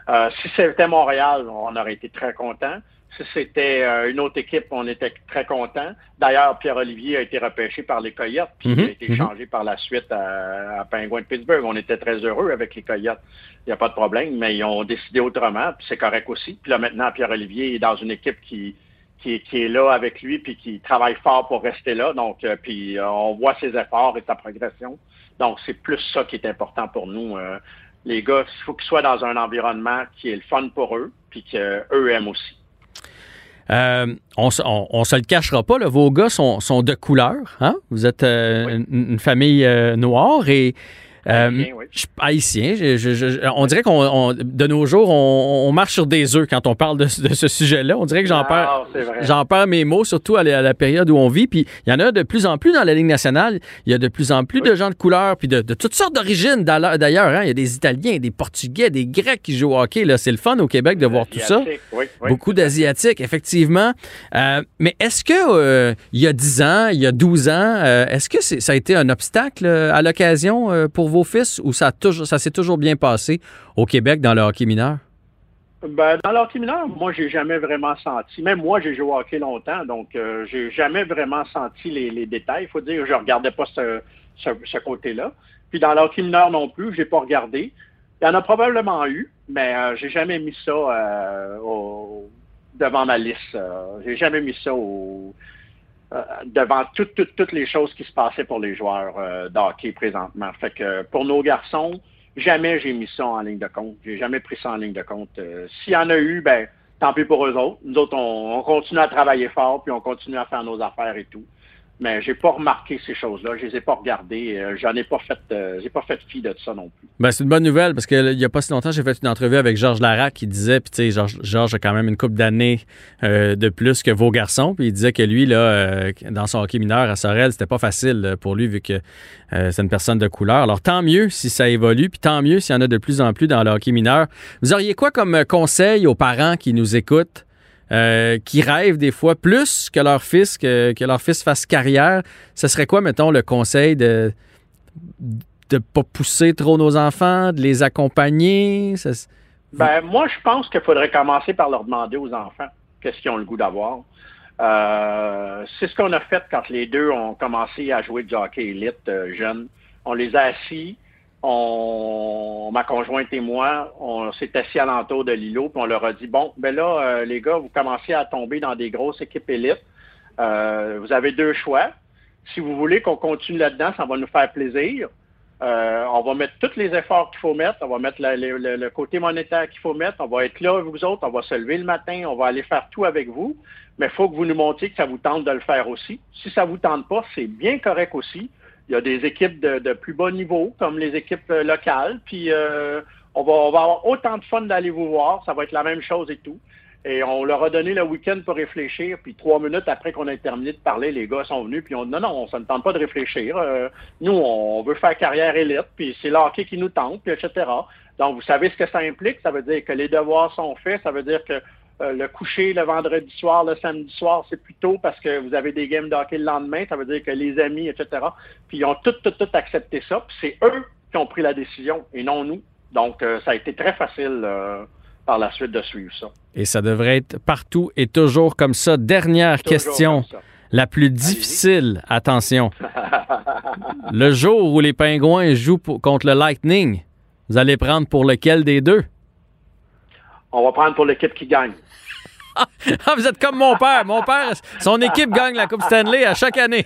S7: Euh, si c'était Montréal, on aurait été très content. Si c'était euh, une autre équipe, on était très content. D'ailleurs, Pierre-Olivier a été repêché par les Coyotes, puis
S1: Mhm,
S7: il a été
S1: mhm.
S7: changé par la suite à, à Penguin de Pittsburgh. On était très heureux avec les Coyotes. Il n'y a pas de problème, mais ils ont décidé autrement, puis c'est correct aussi. Puis là, maintenant, Pierre-Olivier est dans une équipe qui, qui, qui est là avec lui, puis qui travaille fort pour rester là. Donc, euh, puis euh, on voit ses efforts et sa progression. Donc, c'est plus ça qui est important pour nous. Euh, les gars, il faut qu'ils soient dans un environnement qui est le fun pour eux, puis qu'eux aiment aussi.
S1: Euh, on, se- on, on se le cachera pas, là, vos gars sont, sont de couleur. Hein? Vous êtes euh,
S7: Oui.
S1: une, une famille euh, noire et. Euh,
S7: Haïtien, oui.
S1: je- haïtien. Je- je- je- on dirait qu'on, on- de nos jours, on, on marche sur des œufs quand on parle de, ce- de ce sujet-là. On dirait que j'en perds,
S7: Ah, vrai.
S1: j'en perds mes mots, surtout à la, à la période où on vit. Puis il y en a de plus en plus dans la Ligue nationale. Il y a de plus en plus de gens de couleur, puis de, de toutes sortes d'origines d'ailleurs. hein. Il y a des Italiens, des Portugais, des Grecs qui jouent au hockey. Là. C'est le fun au Québec de voir tout ça.
S7: Oui.
S1: Beaucoup d'Asiatiques, effectivement. Euh, mais est-ce que euh, il y a 10 ans, il y a 12 ans, euh, est-ce que ça a été un obstacle à l'occasion pour vos ou ça, ça s'est toujours bien passé au Québec dans le hockey mineur?
S7: Ben, dans l'hockey mineur, moi, j'ai jamais vraiment senti. Même moi, j'ai joué au hockey longtemps, donc euh, j'ai jamais vraiment senti les, détails. Il faut dire, je regardais pas ce, côté-là. Puis dans l'hockey mineur non plus, j'ai pas regardé. Il y en a probablement eu, mais euh, j'ai jamais mis ça euh, devant ma liste. euh. j'ai jamais mis ça au, euh, devant toutes, toutes, les choses qui se passaient pour les joueurs euh, de hockey présentement. Fait que pour nos garçons, jamais j'ai mis ça en ligne de compte. J'ai jamais pris ça en ligne de compte. Euh, S'il y en a eu, ben tant pis pour eux autres. Nous autres, on, on continue à travailler fort, puis on continue à faire nos affaires et tout. Mais j'ai pas remarqué ces choses-là. Je les ai pas regardées. Euh, J'en ai pas fait. euh, j'ai pas fait fi de ça non plus.
S1: Ben, c'est une bonne nouvelle parce qu'il n'y a pas si longtemps, j'ai fait une entrevue avec Georges Larac qui disait, puis tu sais, Georges, Georges a quand même une couple d'années euh, de plus que vos garçons, puis il disait que lui, là, euh, dans son hockey mineur à Sorel, c'était pas facile euh, pour lui vu que c'est une personne de couleur. Alors tant mieux si ça évolue, puis tant mieux s'il y en a de plus en plus dans le hockey mineur. Vous auriez quoi comme conseil aux parents qui nous écoutent? Euh, qui rêvent des fois plus que leur fils, que, leur fils fasse carrière, ce serait quoi, mettons, le conseil de de pas pousser trop nos enfants, de les accompagner?
S7: Ben, moi, je pense qu'il faudrait commencer par leur demander aux enfants qu'est-ce qu'ils ont le goût d'avoir. Euh, c'est ce qu'on a fait quand les deux ont commencé à jouer du hockey élite euh, jeunes. On les a assis, on, ma conjointe et moi, on s'est assis alentour de l'îlot, puis on leur a dit, bon, ben là, euh, les gars, vous commencez à tomber dans des grosses équipes élites. Euh, vous avez deux choix. Si vous voulez qu'on continue là-dedans, ça va nous faire plaisir. Euh, on va mettre tous les efforts qu'il faut mettre. On va mettre le, le- le côté monétaire qu'il faut mettre. On va être là vous autres. On va se lever le matin. On va aller faire tout avec vous. Mais il faut que vous nous montriez que ça vous tente de le faire aussi. Si ça vous tente pas, c'est bien correct aussi. Il y a des équipes de, de plus bas niveau, comme les équipes euh, locales. Puis euh, on, va, on va avoir autant de fun d'aller vous voir. Ça va être la même chose et tout. Et on leur a donné le week-end pour réfléchir. Puis trois minutes après qu'on ait terminé de parler, les gars sont venus. Puis on non, non, ça ne tente pas de réfléchir. Euh, nous, on veut faire carrière élite. Puis c'est le hockey qui nous tente, puis etc. Donc, vous savez ce que ça implique. Ça veut dire que les devoirs sont faits. Ça veut dire que euh, le coucher le vendredi soir, le samedi soir, c'est plus tôt parce que vous avez des games de hockey le lendemain. Ça veut dire que les amis, etc. Puis ils ont tout, tout, tout accepté ça. Puis c'est eux qui ont pris la décision et non nous. Donc, euh, ça a été très facile euh, par la suite de suivre ça.
S1: Et ça devrait être partout et toujours comme ça. Dernière
S7: Toujours
S1: question,
S7: ça.
S1: la plus difficile. Attention. [laughs] le jour où les Pingouins jouent pour- contre le Lightning, vous allez prendre pour lequel des deux?
S7: On va prendre pour l'équipe qui gagne. [laughs]
S1: Ah, vous êtes comme mon père. Mon père, son équipe gagne la Coupe Stanley à chaque année.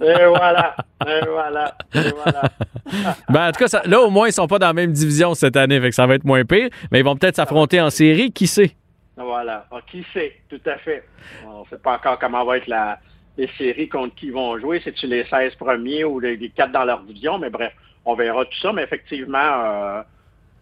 S7: Et voilà. Et voilà. Et voilà. [laughs]
S1: Ben, en tout cas, ça- là, au moins, ils sont pas dans la même division cette année, fait que ça va être moins pire. Mais ils vont peut-être s'affronter en série, qui sait?
S7: Voilà. Ah, qui sait? Tout à fait. On ne sait pas encore comment va être la, les séries contre qui ils vont jouer. C'est-tu les 16 premiers ou les, les 4 dans leur division? Mais bref, on verra tout ça. Mais effectivement, euh,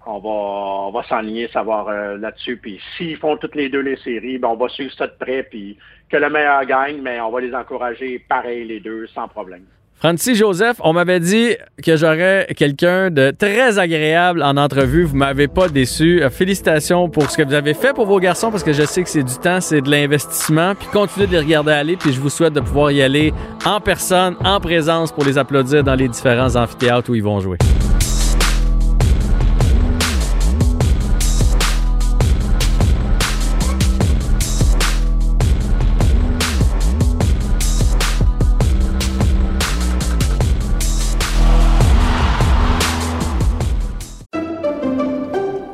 S7: on va, on va s'enligner, savoir euh, là-dessus. Puis s'ils font toutes les deux les séries, ben, on va suivre ça de près. Puis que le meilleur gagne, mais on va les encourager pareil les deux, sans problème.
S1: Francis Joseph, on m'avait dit que j'aurais quelqu'un de très agréable en entrevue. Vous m'avez pas déçu. Euh, Félicitations pour ce que vous avez fait pour vos garçons parce que je sais que c'est du temps, c'est de l'investissement. Puis continuez de les regarder aller. Puis je vous souhaite de pouvoir y aller en personne, en présence pour les applaudir dans les différents amphithéâtres où ils vont jouer.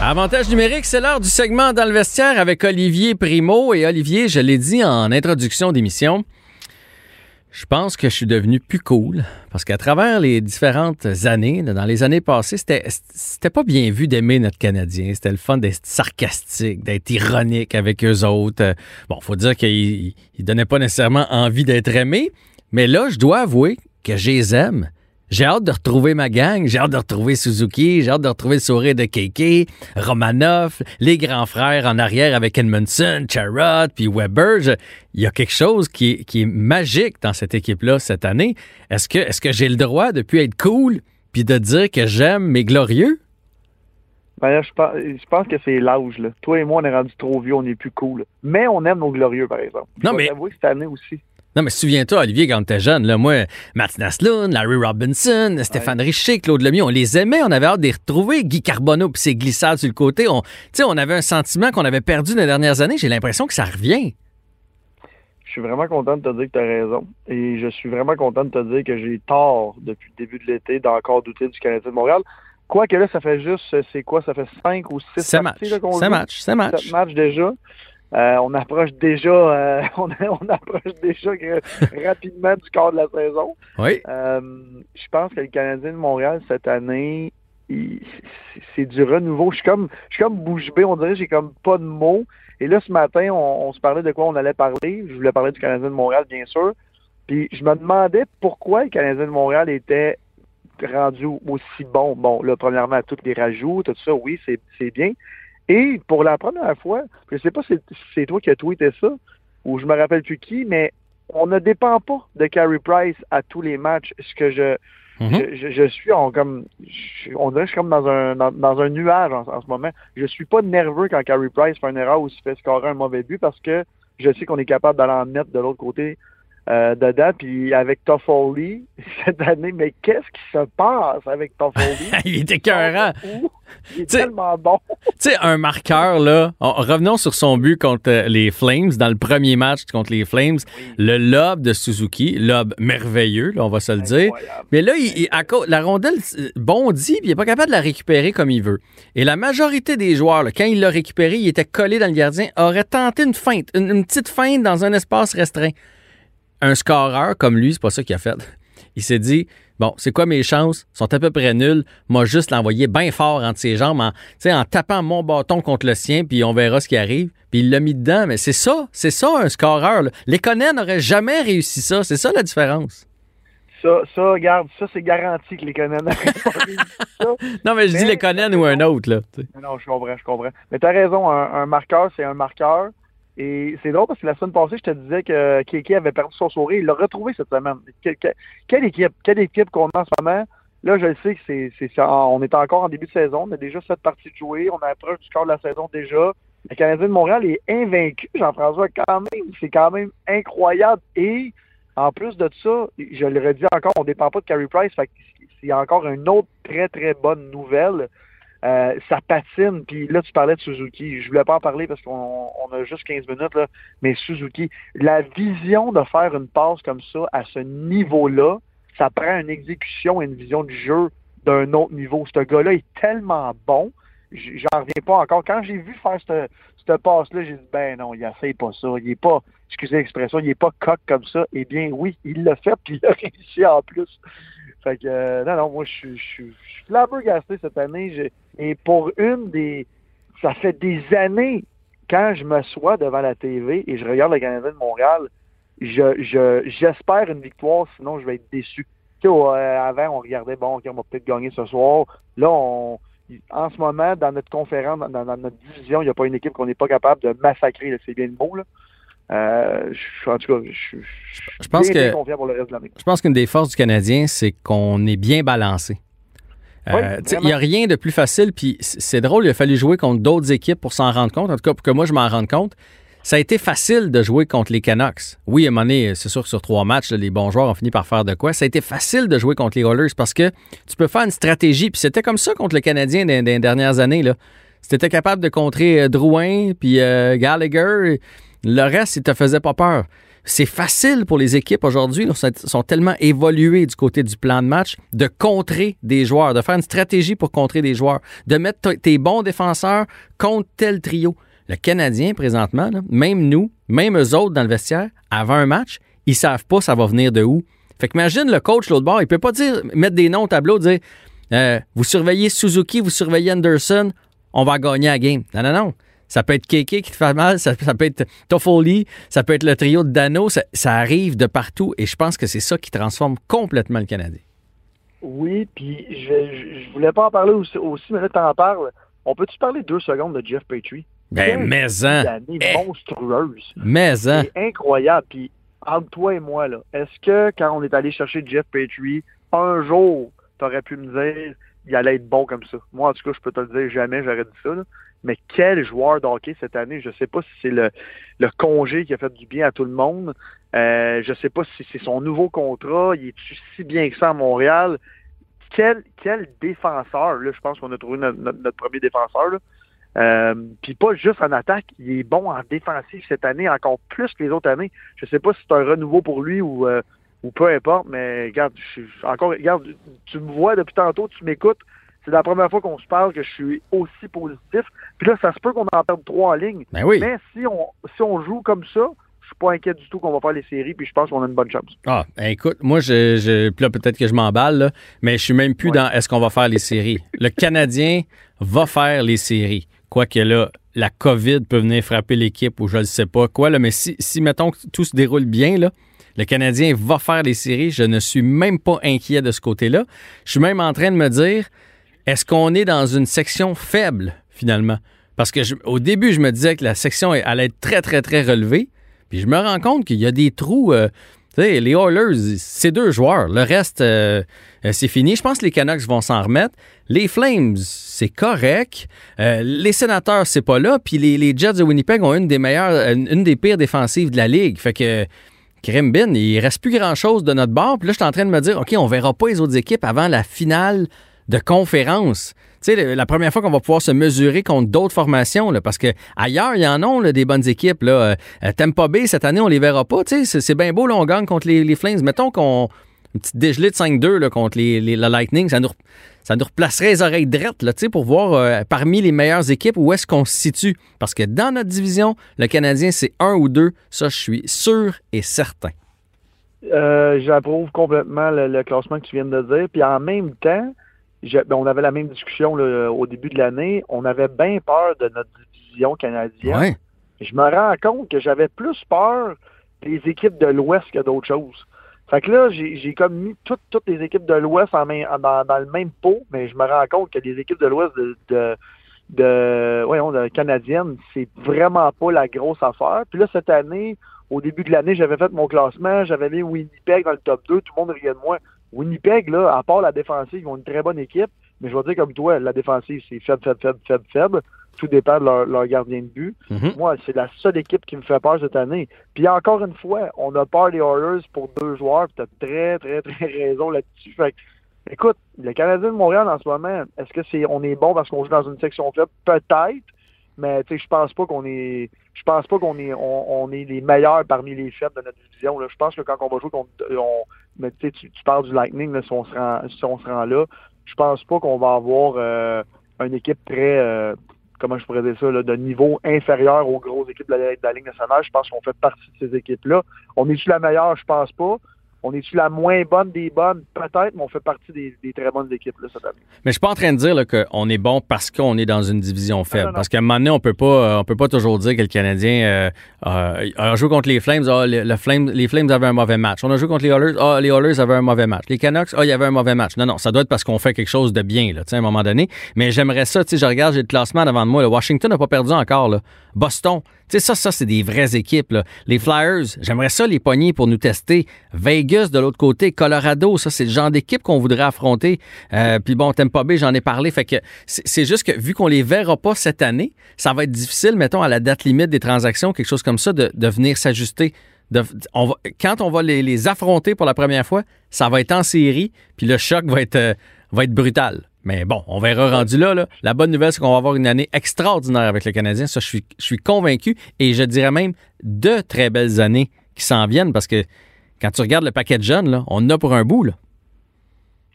S1: Avantage numérique, c'est l'heure du segment dans le vestiaire avec Olivier Primo. Et Olivier, je l'ai dit en introduction d'émission, je pense que je suis devenu plus cool parce qu'à travers les différentes années, dans les années passées, c'était pas bien vu d'aimer notre Canadien. C'était le fun d'être sarcastique, d'être ironique avec eux autres. Bon, faut dire qu'ils ils donnaient pas nécessairement envie d'être aimés, mais là, je dois avouer que je les aime. J'ai hâte de retrouver ma gang, j'ai hâte de retrouver Suzuki, j'ai hâte de retrouver le sourire de Keke, Romanoff, les grands frères en arrière avec Edmondson, Charrot, puis Weber. Je- Il y a quelque chose qui est, qui est magique dans cette équipe-là cette année. Est-ce que, est-ce que j'ai le droit de plus être cool puis de dire que j'aime mes glorieux?
S8: Ben je pense, je pense que c'est l'âge. là. Toi et moi, on est rendu trop vieux, on n'est plus cool. Mais on aime nos glorieux, par exemple.
S1: Non,
S8: Je
S1: mais-
S8: vais t'avouer que cette année aussi.
S1: Non, mais souviens-toi, Olivier, quand t'étais jeune, là, moi, Matt Naslund, Larry Robinson, Stéphane Richer, Claude Lemieux, on les aimait, on avait hâte de les retrouver. Guy Carbonneau puis ses glissades sur le côté. On, tu sais, on avait un sentiment qu'on avait perdu dans les dernières années. J'ai l'impression que ça revient.
S8: Je suis vraiment content de te dire que tu as raison. Et je suis vraiment content de te dire que j'ai tort depuis le début de l'été d'encore douter du Canadien de Montréal. Quoique là, ça fait juste, c'est quoi? Ça fait cinq ou six
S1: C'est
S8: parties
S1: match.
S8: là, qu'on
S1: C'est match. C'est match.
S8: Matchs déjà. Euh, on approche déjà, euh, [laughs] on, on approche déjà rapidement du quart de la saison.
S1: Oui.
S8: Euh, je pense que le Canadien de Montréal cette année, c'est- du renouveau. Je suis comme, je suis comme bouche bée, on dirait, j'ai comme pas de mots. Et là, ce matin, on, on se parlait de quoi on allait parler. Je voulais parler du Canadien de Montréal, bien sûr. Puis je me demandais pourquoi le Canadien de Montréal était rendu aussi bon. Bon, là, premièrement, tous les rajouts, tout ça, oui, c'est bien. Et pour la première fois, je sais pas si c'est- toi qui as tweeté ça, ou je me rappelle plus qui, mais on ne dépend pas de Carey Price à tous les matchs. Ce que je,
S1: Mhm.
S8: je, je- je suis en comme, je- on dirait que je suis comme dans un, dans, dans un nuage en, en ce moment. Je suis pas nerveux quand Carey Price fait une erreur ou se fait scorer un mauvais but parce que je sais qu'on est capable d'aller en mettre de l'autre côté euh, dedans. Puis avec Toffoli, [laughs] cette année, mais qu'est-ce qui se passe avec Toffoli? [laughs]
S1: il était écœurant.
S8: Il est tellement bon. [laughs]
S1: Tu sais, un marqueur, là. on- revenons sur son but contre euh, les Flames, dans le premier match contre les Flames. Le lob de Suzuki, lob merveilleux, là, on va se le dire. Mais là, il, il- à la rondelle euh, bondit, puis il n'est pas capable de la récupérer comme il veut. Et la majorité des joueurs, là, quand il l'a récupéré, il était collé dans le gardien, aurait tenté une feinte, une, une petite feinte dans un espace restreint. Un scoreur comme lui, c'est pas ça qu'il a fait. Il s'est dit, bon, c'est quoi mes chances? Sont à peu près nulles. Moi, juste l'envoyer bien fort entre ses jambes, en, en tapant mon bâton contre le sien, puis on verra ce qui arrive. Puis il l'a mis dedans. Mais c'est ça, c'est ça un scoreur. là. Les Conan n'auraient jamais réussi ça. C'est ça la différence.
S8: Ça, ça, regarde, ça, c'est garanti que les [laughs] ça.
S1: Non, mais je dis les Conan ou un autre, là.
S8: Non, je comprends, je comprends. Mais tu as raison, un, un marqueur, c'est un marqueur. Et c'est drôle parce que la semaine passée, je te disais que Kéké avait perdu son sourire. Il l'a retrouvé cette semaine. Que- que- quelle équipe, quelle équipe qu'on a en ce moment? Là, je le sais que c'est, c'est. On est encore en début de saison. On a déjà sept parties de jouer. On approche du score de la saison déjà. Le Canadien de Montréal est invaincu, Jean-François, quand même. C'est quand même incroyable. Et en plus de ça, je le redis encore, on ne dépend pas de Carey Price. C'est encore une autre très, très bonne nouvelle. Euh, ça patine. Puis là, tu parlais de Suzuki. Je voulais pas en parler parce qu'on on a juste 15 minutes, là. mais Suzuki, la vision de faire une passe comme ça à ce niveau-là, ça prend une exécution et une vision du jeu d'un autre niveau. Ce gars-là est tellement bon. J'en reviens pas encore. Quand j'ai vu faire cette, passe-là, j'ai dit, ben non, il essaye pas ça. Il est pas, excusez l'expression, il est pas coq comme ça. Eh bien, oui, il l'a fait, puis il a [laughs] réussi en plus. Fait que, euh, non, non, moi, je suis- flabbergasté cette année. Et pour une des. Ça fait des années, quand je m'assois devant la TV et je regarde le Canadien de Montréal, je, je, j'espère une victoire, sinon je vais être déçu. Tu sais, euh, avant, on regardait, bon, OK, on va peut-être gagner ce soir. Là, on, en ce moment, dans notre conférence, dans, dans notre division, il n'y a pas une équipe qu'on n'est pas capable de massacrer, c'est bien le mot. Là. Euh, je- en tout cas, je, je, je
S1: pense que-
S8: pour le reste de.
S1: Je pense qu'une des forces du Canadien, c'est qu'on est bien balancé. Euh,
S8: Oui,
S1: il
S8: vraiment.
S1: n'y a rien de plus facile, puis c'est drôle, il a fallu jouer contre d'autres équipes pour s'en rendre compte, en tout cas pour que moi je m'en rende compte. Ça a été facile de jouer contre les Canucks. Oui, à un moment donné, c'est sûr que sur trois matchs, là, les bons joueurs ont fini par faire de quoi. Ça a été facile de jouer contre les Oilers parce que tu peux faire une stratégie. Puis c'était comme ça contre le Canadien les dernières années. Là. Si tu étais capable de contrer euh, Drouin puis euh, Gallagher, le reste, il te faisait pas peur. C'est facile pour les équipes aujourd'hui, sont- sont tellement évolués du côté du plan de match, de contrer des joueurs, de faire une stratégie pour contrer des joueurs, de mettre tes bons défenseurs contre tel trio. Le Canadien, présentement, même nous, même eux autres dans le vestiaire, avant un match, ils savent pas ça va venir de où. Fait qu'imagine le coach l'autre bord, il peut pas dire, mettre des noms au tableau, dire euh, vous surveillez Suzuki, vous surveillez Anderson, on va gagner la game. Non, non, non. Ça peut être Keke qui te fait mal, ça, ça peut être Toffoli, ça peut être le trio de Dano, ça, ça arrive de partout et je pense que c'est ça qui transforme complètement le Canadien.
S8: Oui, puis je, je voulais pas en parler aussi, aussi mais là, tu en parles. On peut-tu parler deux secondes de Jeff Petrie?
S1: Ben,
S8: Quelle
S1: mais-en.
S8: année
S1: Eh.
S8: monstrueuse.
S1: Mais, hein.
S8: C'est incroyable. Puis, entre toi et moi, là, est-ce que quand on est allé chercher Jeff Petrie, un jour, t'aurais pu me dire il allait être bon comme ça? Moi, en tout cas, je peux te le dire, jamais j'aurais dit ça. là. Mais quel joueur de hockey cette année? Je sais pas si c'est le, congé qui a fait du bien à tout le monde. Euh, je sais pas si c'est son nouveau contrat. Il est-tu si bien que ça à Montréal? Quel, quel défenseur, là, je pense qu'on a trouvé notre, premier défenseur. Là. Euh, Puis pas juste en attaque, il est bon en défensif cette année, encore plus que les autres années. Je sais pas si c'est un renouveau pour lui ou, euh, peu importe, mais regarde, je encore, regarde, tu me vois depuis tantôt, tu m'écoutes. C'est la première fois qu'on se parle que je suis aussi positif. Puis là, ça se peut qu'on en perde trois en ligne.
S1: Ben oui.
S8: Mais si on si on joue comme ça, je suis pas inquiet du tout qu'on va faire les séries, puis je pense qu'on a une bonne chance.
S1: Ah, ben écoute, moi, je, je, puis là, peut-être que je m'emballe, là, mais je suis même plus dans est-ce qu'on va faire les séries. Le Canadien va faire les séries. Quoique là, la COVID peut venir frapper l'équipe ou je ne sais pas quoi, là, mais si, si, mettons, que tout se déroule bien, là, le Canadien va faire les séries. Je ne suis même pas inquiet de ce côté-là. Je suis même en train de me dire, est-ce qu'on est dans une section faible, finalement? Parce que au début, je me disais que la section allait être très, très, très relevée. Puis je me rends compte qu'il y a des trous. euh, tu sais, les Oilers, c'est deux joueurs. Le reste, euh, euh, c'est fini. Je pense que les Canucks vont s'en remettre. Les Flames, c'est correct. Les Sénateurs, c'est pas là. Puis les, Jets de Winnipeg ont une des meilleures, une, des pires défensives de la ligue. Fait que, tu Crimbin, il reste plus grand-chose de notre bord. Puis là, je suis en train de me dire, OK, on verra pas les autres équipes avant la finale de conférence. Tu sais, la première fois qu'on va pouvoir se mesurer contre d'autres formations, là, parce que ailleurs, il y en a des bonnes équipes. Là. Euh, Tampa Bay, cette année, on les verra pas. Tu sais, c'est- bien beau, là, on gagne contre les, Flames. Mettons qu'on une petite dégelée de 5-2 là, contre les, les- le Lightning, ça nous, ça nous replacerait les oreilles drettes là, pour voir euh, parmi les meilleures équipes où est-ce qu'on se situe. Parce que dans notre division, le Canadien, c'est un ou deux. Ça, je suis sûr et certain.
S8: Euh, J'approuve complètement le classement que tu viens de dire. Puis en même temps, je- ben, on avait la même discussion là, au début de l'année. On avait bien peur de notre division canadienne.
S1: Ouais.
S8: Je me rends compte que j'avais plus peur des équipes de l'Ouest que d'autres choses. Fait que là, j'ai comme mis toutes, toutes les équipes de l'Ouest en dans, dans le même pot, mais je me rends compte que les équipes de l'Ouest de, de, de, voyons, de canadiennes, c'est vraiment pas la grosse affaire. Puis là, cette année, au début de l'année, j'avais fait mon classement, j'avais mis Winnipeg dans le top 2, tout le monde riait de moi. Winnipeg, là, à part la défensive, ils ont une très bonne équipe, mais je vais dire comme toi, la défensive, c'est faible, faible, faible, faible, faible. Tout dépend de leur, leur gardien de but.
S1: Mhm.
S8: Moi, c'est la seule équipe qui me fait peur cette année. Puis encore une fois, on a peur des Oilers pour deux joueurs, puis t'as très, très, très [laughs] raison là-dessus. Fait que, écoute, le Canadien de Montréal en ce moment, est-ce que c'est on est bon parce qu'on joue dans une section faible? Peut-être, mais je pense pas qu'on est. Je pense pas qu'on est on, est les meilleurs parmi les faibles de notre division. Je pense que quand on va jouer on, mais tu, tu parles du Lightning, si on se rend si on se rend là, je pense pas qu'on va avoir euh, une équipe très euh, comment je pourrais dire ça, là, de niveau inférieur aux grosses équipes de la, de la Ligue nationale. Je pense qu'on fait partie de ces équipes-là. On est-tu la meilleure? Je pense pas. On est-tu la moins bonne des bonnes? Peut-être, mais on fait partie des, des très bonnes équipes là, cette année.
S1: Mais je suis pas en train de dire qu'on est bon parce qu'on est dans une division faible.
S8: non, non.
S1: Parce qu'à un moment donné, on peut pas, euh, on peut pas toujours dire que le Canadien euh, euh, a joué contre les Flames. Ah, le, le Flames, les Flames avaient un mauvais match. On a joué contre les Oilers. Ah, les Oilers avaient un mauvais match. Les Canucks, ah, il y avait un mauvais match. Non, non, ça doit être parce qu'on fait quelque chose de bien, là, tu sais, à un moment donné. Mais j'aimerais ça, tu sais, je regarde, j'ai le classement devant de moi. là. Washington n'a pas perdu encore. Là. Boston, tu sais, ça, ça, c'est des vraies équipes. Les Flyers, j'aimerais ça les pogner pour nous tester. Vegas, de l'autre côté, Colorado, ça, c'est le genre d'équipe qu'on voudrait affronter. Euh, Puis bon, Tampa Bay, j'en ai parlé. Fait que c'est juste que vu qu'on les verra pas cette année, ça va être difficile, mettons, à la date limite des transactions, quelque chose comme ça, de, venir s'ajuster. Quand on va les, affronter pour la première fois, ça va être en série, puis le choc va être, euh, va être brutal. Mais bon, on verra rendu là. La bonne nouvelle, c'est qu'on va avoir une année extraordinaire avec le Canadien. Ça, je suis, convaincu. Et je dirais même de très belles années qui s'en viennent parce que quand tu regardes le paquet de jeunes, on en a pour un bout. Là.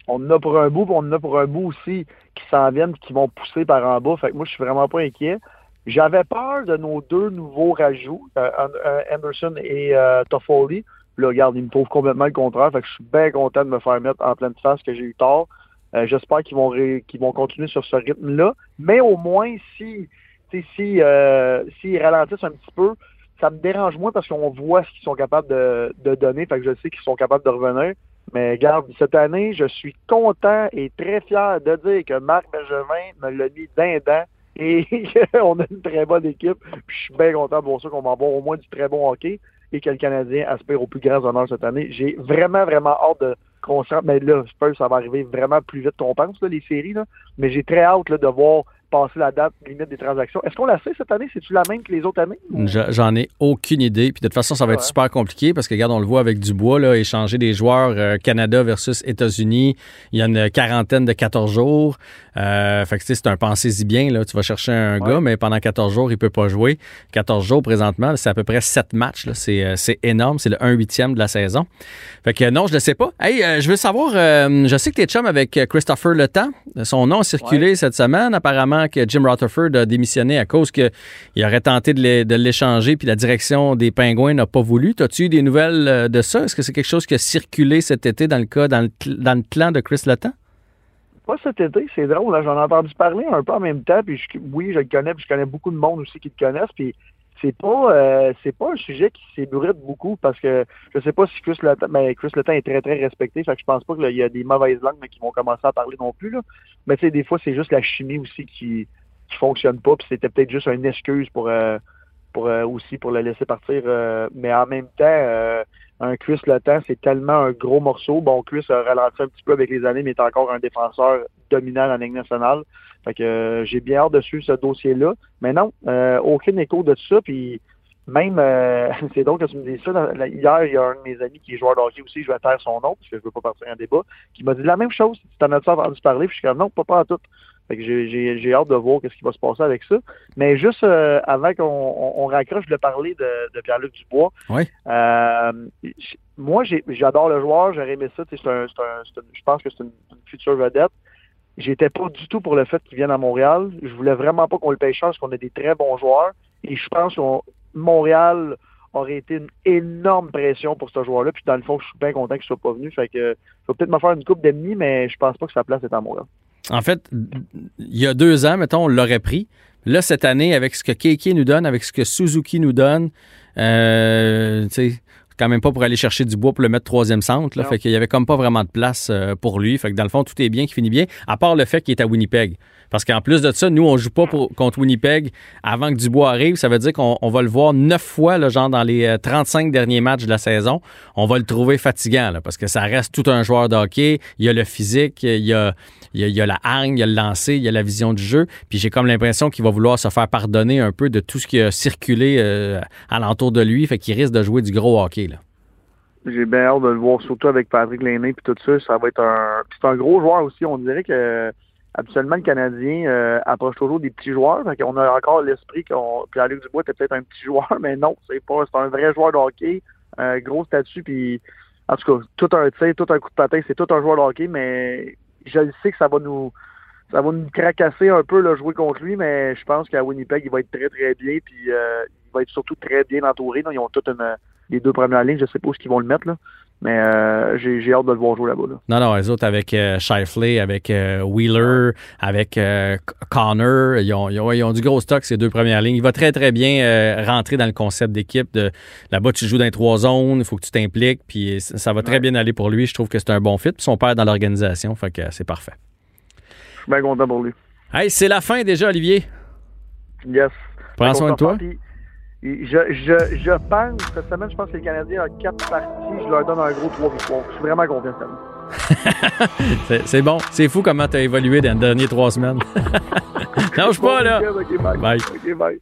S8: On en a pour un bout, puis on en a pour un bout aussi qui s'en viennent qui vont pousser par en bas. Fait que moi, je suis vraiment pas inquiet. J'avais peur de nos deux nouveaux rajouts, euh, An- euh, Anderson et euh, Toffoli. Là, regarde, ils me trouvent complètement le contraire. Fait que je suis bien content de me faire mettre en pleine face que j'ai eu tort. Euh, J'espère qu'ils vont qu'ils vont continuer sur ce rythme-là. Mais au moins, si euh, s'ils ralentissent un petit peu, ça me dérange moins parce qu'on voit ce qu'ils sont capables de, de donner. Fait que je sais qu'ils sont capables de revenir. Mais regarde, cette année, je suis content et très fier de dire que Marc Benjamin me l'a mis d'un dent et [laughs] qu'on a une très bonne équipe. Puis je suis bien content voir ça, qu'on va avoir au moins du très bon hockey et que le Canadien aspire aux plus grands honneurs cette année. J'ai vraiment, vraiment hâte de Mais là, je pense que ça va arriver vraiment plus vite qu'on pense, là, les séries. Là. Mais j'ai très hâte là, de voir passer la date limite des transactions. Est-ce qu'on la sait cette année? C'est-tu la même que les autres années?
S1: Je- J'en ai aucune idée. Puis de toute façon, ça va être super compliqué parce que, regarde, on le voit avec Dubois, là, échanger des joueurs euh, Canada versus États-Unis. Il y a une quarantaine de 14 jours. Euh, fait que, tu sais, c'est un pensez-y bien. Là. Tu vas chercher un
S8: Ouais.
S1: gars, mais pendant 14 jours, il peut pas jouer. 14 jours présentement, c'est à peu près 7 matchs. là. C'est euh, c'est énorme. C'est le 1 huitième de la saison. Fait que non, je le sais pas. Hey, euh, je veux savoir, euh, je sais que tu es chum avec euh, Christopher Le Temps. Son nom a circulé cette semaine. Apparemment que Jim Rutherford a démissionné à cause qu'il aurait tenté de l'é- de l'échanger puis la direction des Pingouins n'a pas voulu. As-tu eu des nouvelles euh, de ça? Est-ce que c'est quelque chose qui a circulé cet été dans le cas, dans le, dans le clan de Chris Le Temps?
S8: Pas cet été, c'est drôle. là, J'en ai entendu parler un peu en même temps. Puis oui, je le connais, puis je connais beaucoup de monde aussi qui le connaissent. Puis c'est pas euh, c'est pas un sujet qui s'ébruite beaucoup parce que je sais pas si Chris Le Temps, mais Chris Le Temps est très très respecté. Fait je pense pas qu'il y a des mauvaises langues mais qui vont commencer à parler non plus. Là. Mais tu sais, des fois, c'est juste la chimie aussi qui qui fonctionne pas. Puis c'était peut-être juste une excuse pour euh, pour euh, aussi pour le laisser partir. euh, mais en même temps, euh, un Chris Le Temps, c'est tellement un gros morceau. Bon, Chris a ralenti un petit peu avec les années, mais est encore un défenseur dominant la Ligue nationale. Fait que euh, j'ai bien hâte de ce dossier-là. Mais non, euh, aucun écho de ça. Puis même, euh, [laughs] c'est drôle que tu me dises ça. Hier, il y a un de mes amis qui est joueur de hockey aussi, je vais taire son nom parce que je veux pas partir en débat, qui m'a dit la même chose. Tu t'en as-tu entendu parler? Puis je suis comme non, pas, pas en tout. Fait que j'ai- hâte de voir qu'est-ce qui va se passer avec ça. Mais juste euh, avant qu'on on, on raccroche, je voulais parler de, de Pierre-Luc Dubois.
S1: Oui.
S8: Euh, moi, j'adore le joueur, j'aurais aimé ça. un- un- une- je pense que c'est une, une future vedette. J'étais pas du tout pour le fait qu'il vienne à Montréal. Je voulais vraiment pas qu'on le paye cher parce qu'on a des très bons joueurs. Et je pense que Montréal aurait été une énorme pression pour ce joueur-là. Puis dans le fond, je suis bien content qu'il soit pas venu. Fait que je vais peut-être me faire une coupe d'ennemis, mais je pense pas que sa place est à Montréal.
S1: En fait, il y a deux ans, mettons, on l'aurait pris. Là, cette année, avec ce que Keiki nous donne, avec ce que Suzuki nous donne, euh, tu sais, quand même pas pour aller chercher du bois pour le mettre troisième centre. Là, fait qu'il y avait comme pas vraiment de place euh, pour lui. Fait que dans le fond, tout est bien, qui finit bien, à part le fait qu'il est à Winnipeg. Parce qu'en plus de ça, nous, on joue pas contre Winnipeg avant que Dubois arrive. Ça veut dire qu'on on va le voir neuf fois, là, genre dans les euh, 35 derniers matchs de la saison. On va le trouver fatigant, là, parce que ça reste tout un joueur de hockey. Il y a le physique, il y a, il y a, la hargne, il y a le lancer, il y a la vision du jeu. Puis j'ai comme l'impression qu'il va vouloir se faire pardonner un peu de tout ce qui a circulé euh, alentour de lui. Fait qu'il risque de jouer du gros hockey. Là.
S8: J'ai bien hâte de le voir, surtout avec Patrick Lainé puis tout ça. Ça va être un. c'est un gros joueur aussi. On dirait que habituellement le Canadien euh, approche toujours des petits joueurs. Qu'on a encore l'esprit qu'on. Puis Luc Dubois était peut-être un petit joueur, [laughs] mais non, c'est pas. Un vrai joueur de hockey, un gros statut, puis en tout cas, tout un tir, tout un coup de patin, c'est tout un joueur de hockey, mais je le sais que ça va nous. Ça va nous cracasser un peu là, jouer contre lui, mais je pense qu'à Winnipeg, il va être très très bien, puis euh, il va être surtout très bien entouré. Ils ont toutes les deux premières lignes, je sais pas où ils vont le mettre, là. Mais euh, j'ai hâte de le voir jouer là-bas. Là.
S1: Non, non, les autres avec euh, Shifley, avec euh, Wheeler, avec euh, Connor, ils ont, ils ont- ils ont du gros stock, ces deux premières lignes. Il va très, très bien rentrer dans le concept d'équipe. De, là-bas, tu joues dans les trois zones, il faut que tu t'impliques, puis ça ça va très bien aller pour lui. Je trouve que c'est un bon fit. Puis son père dans l'organisation, fait que c'est parfait.
S8: Je suis bien content pour lui.
S1: Hey, c'est la fin déjà, Olivier.
S8: Yes.
S1: Prends soin de toi.
S8: Je, je, je pense, cette semaine, je pense que les Canadiens ont quatre parties. Je leur donne un gros trois victoires. Je suis vraiment content cette année. [laughs]
S1: C'est, bon. C'est fou comment tu as évolué dans les dernières trois semaines. [laughs] Lâche pas, là.
S8: Bye.
S1: Bye.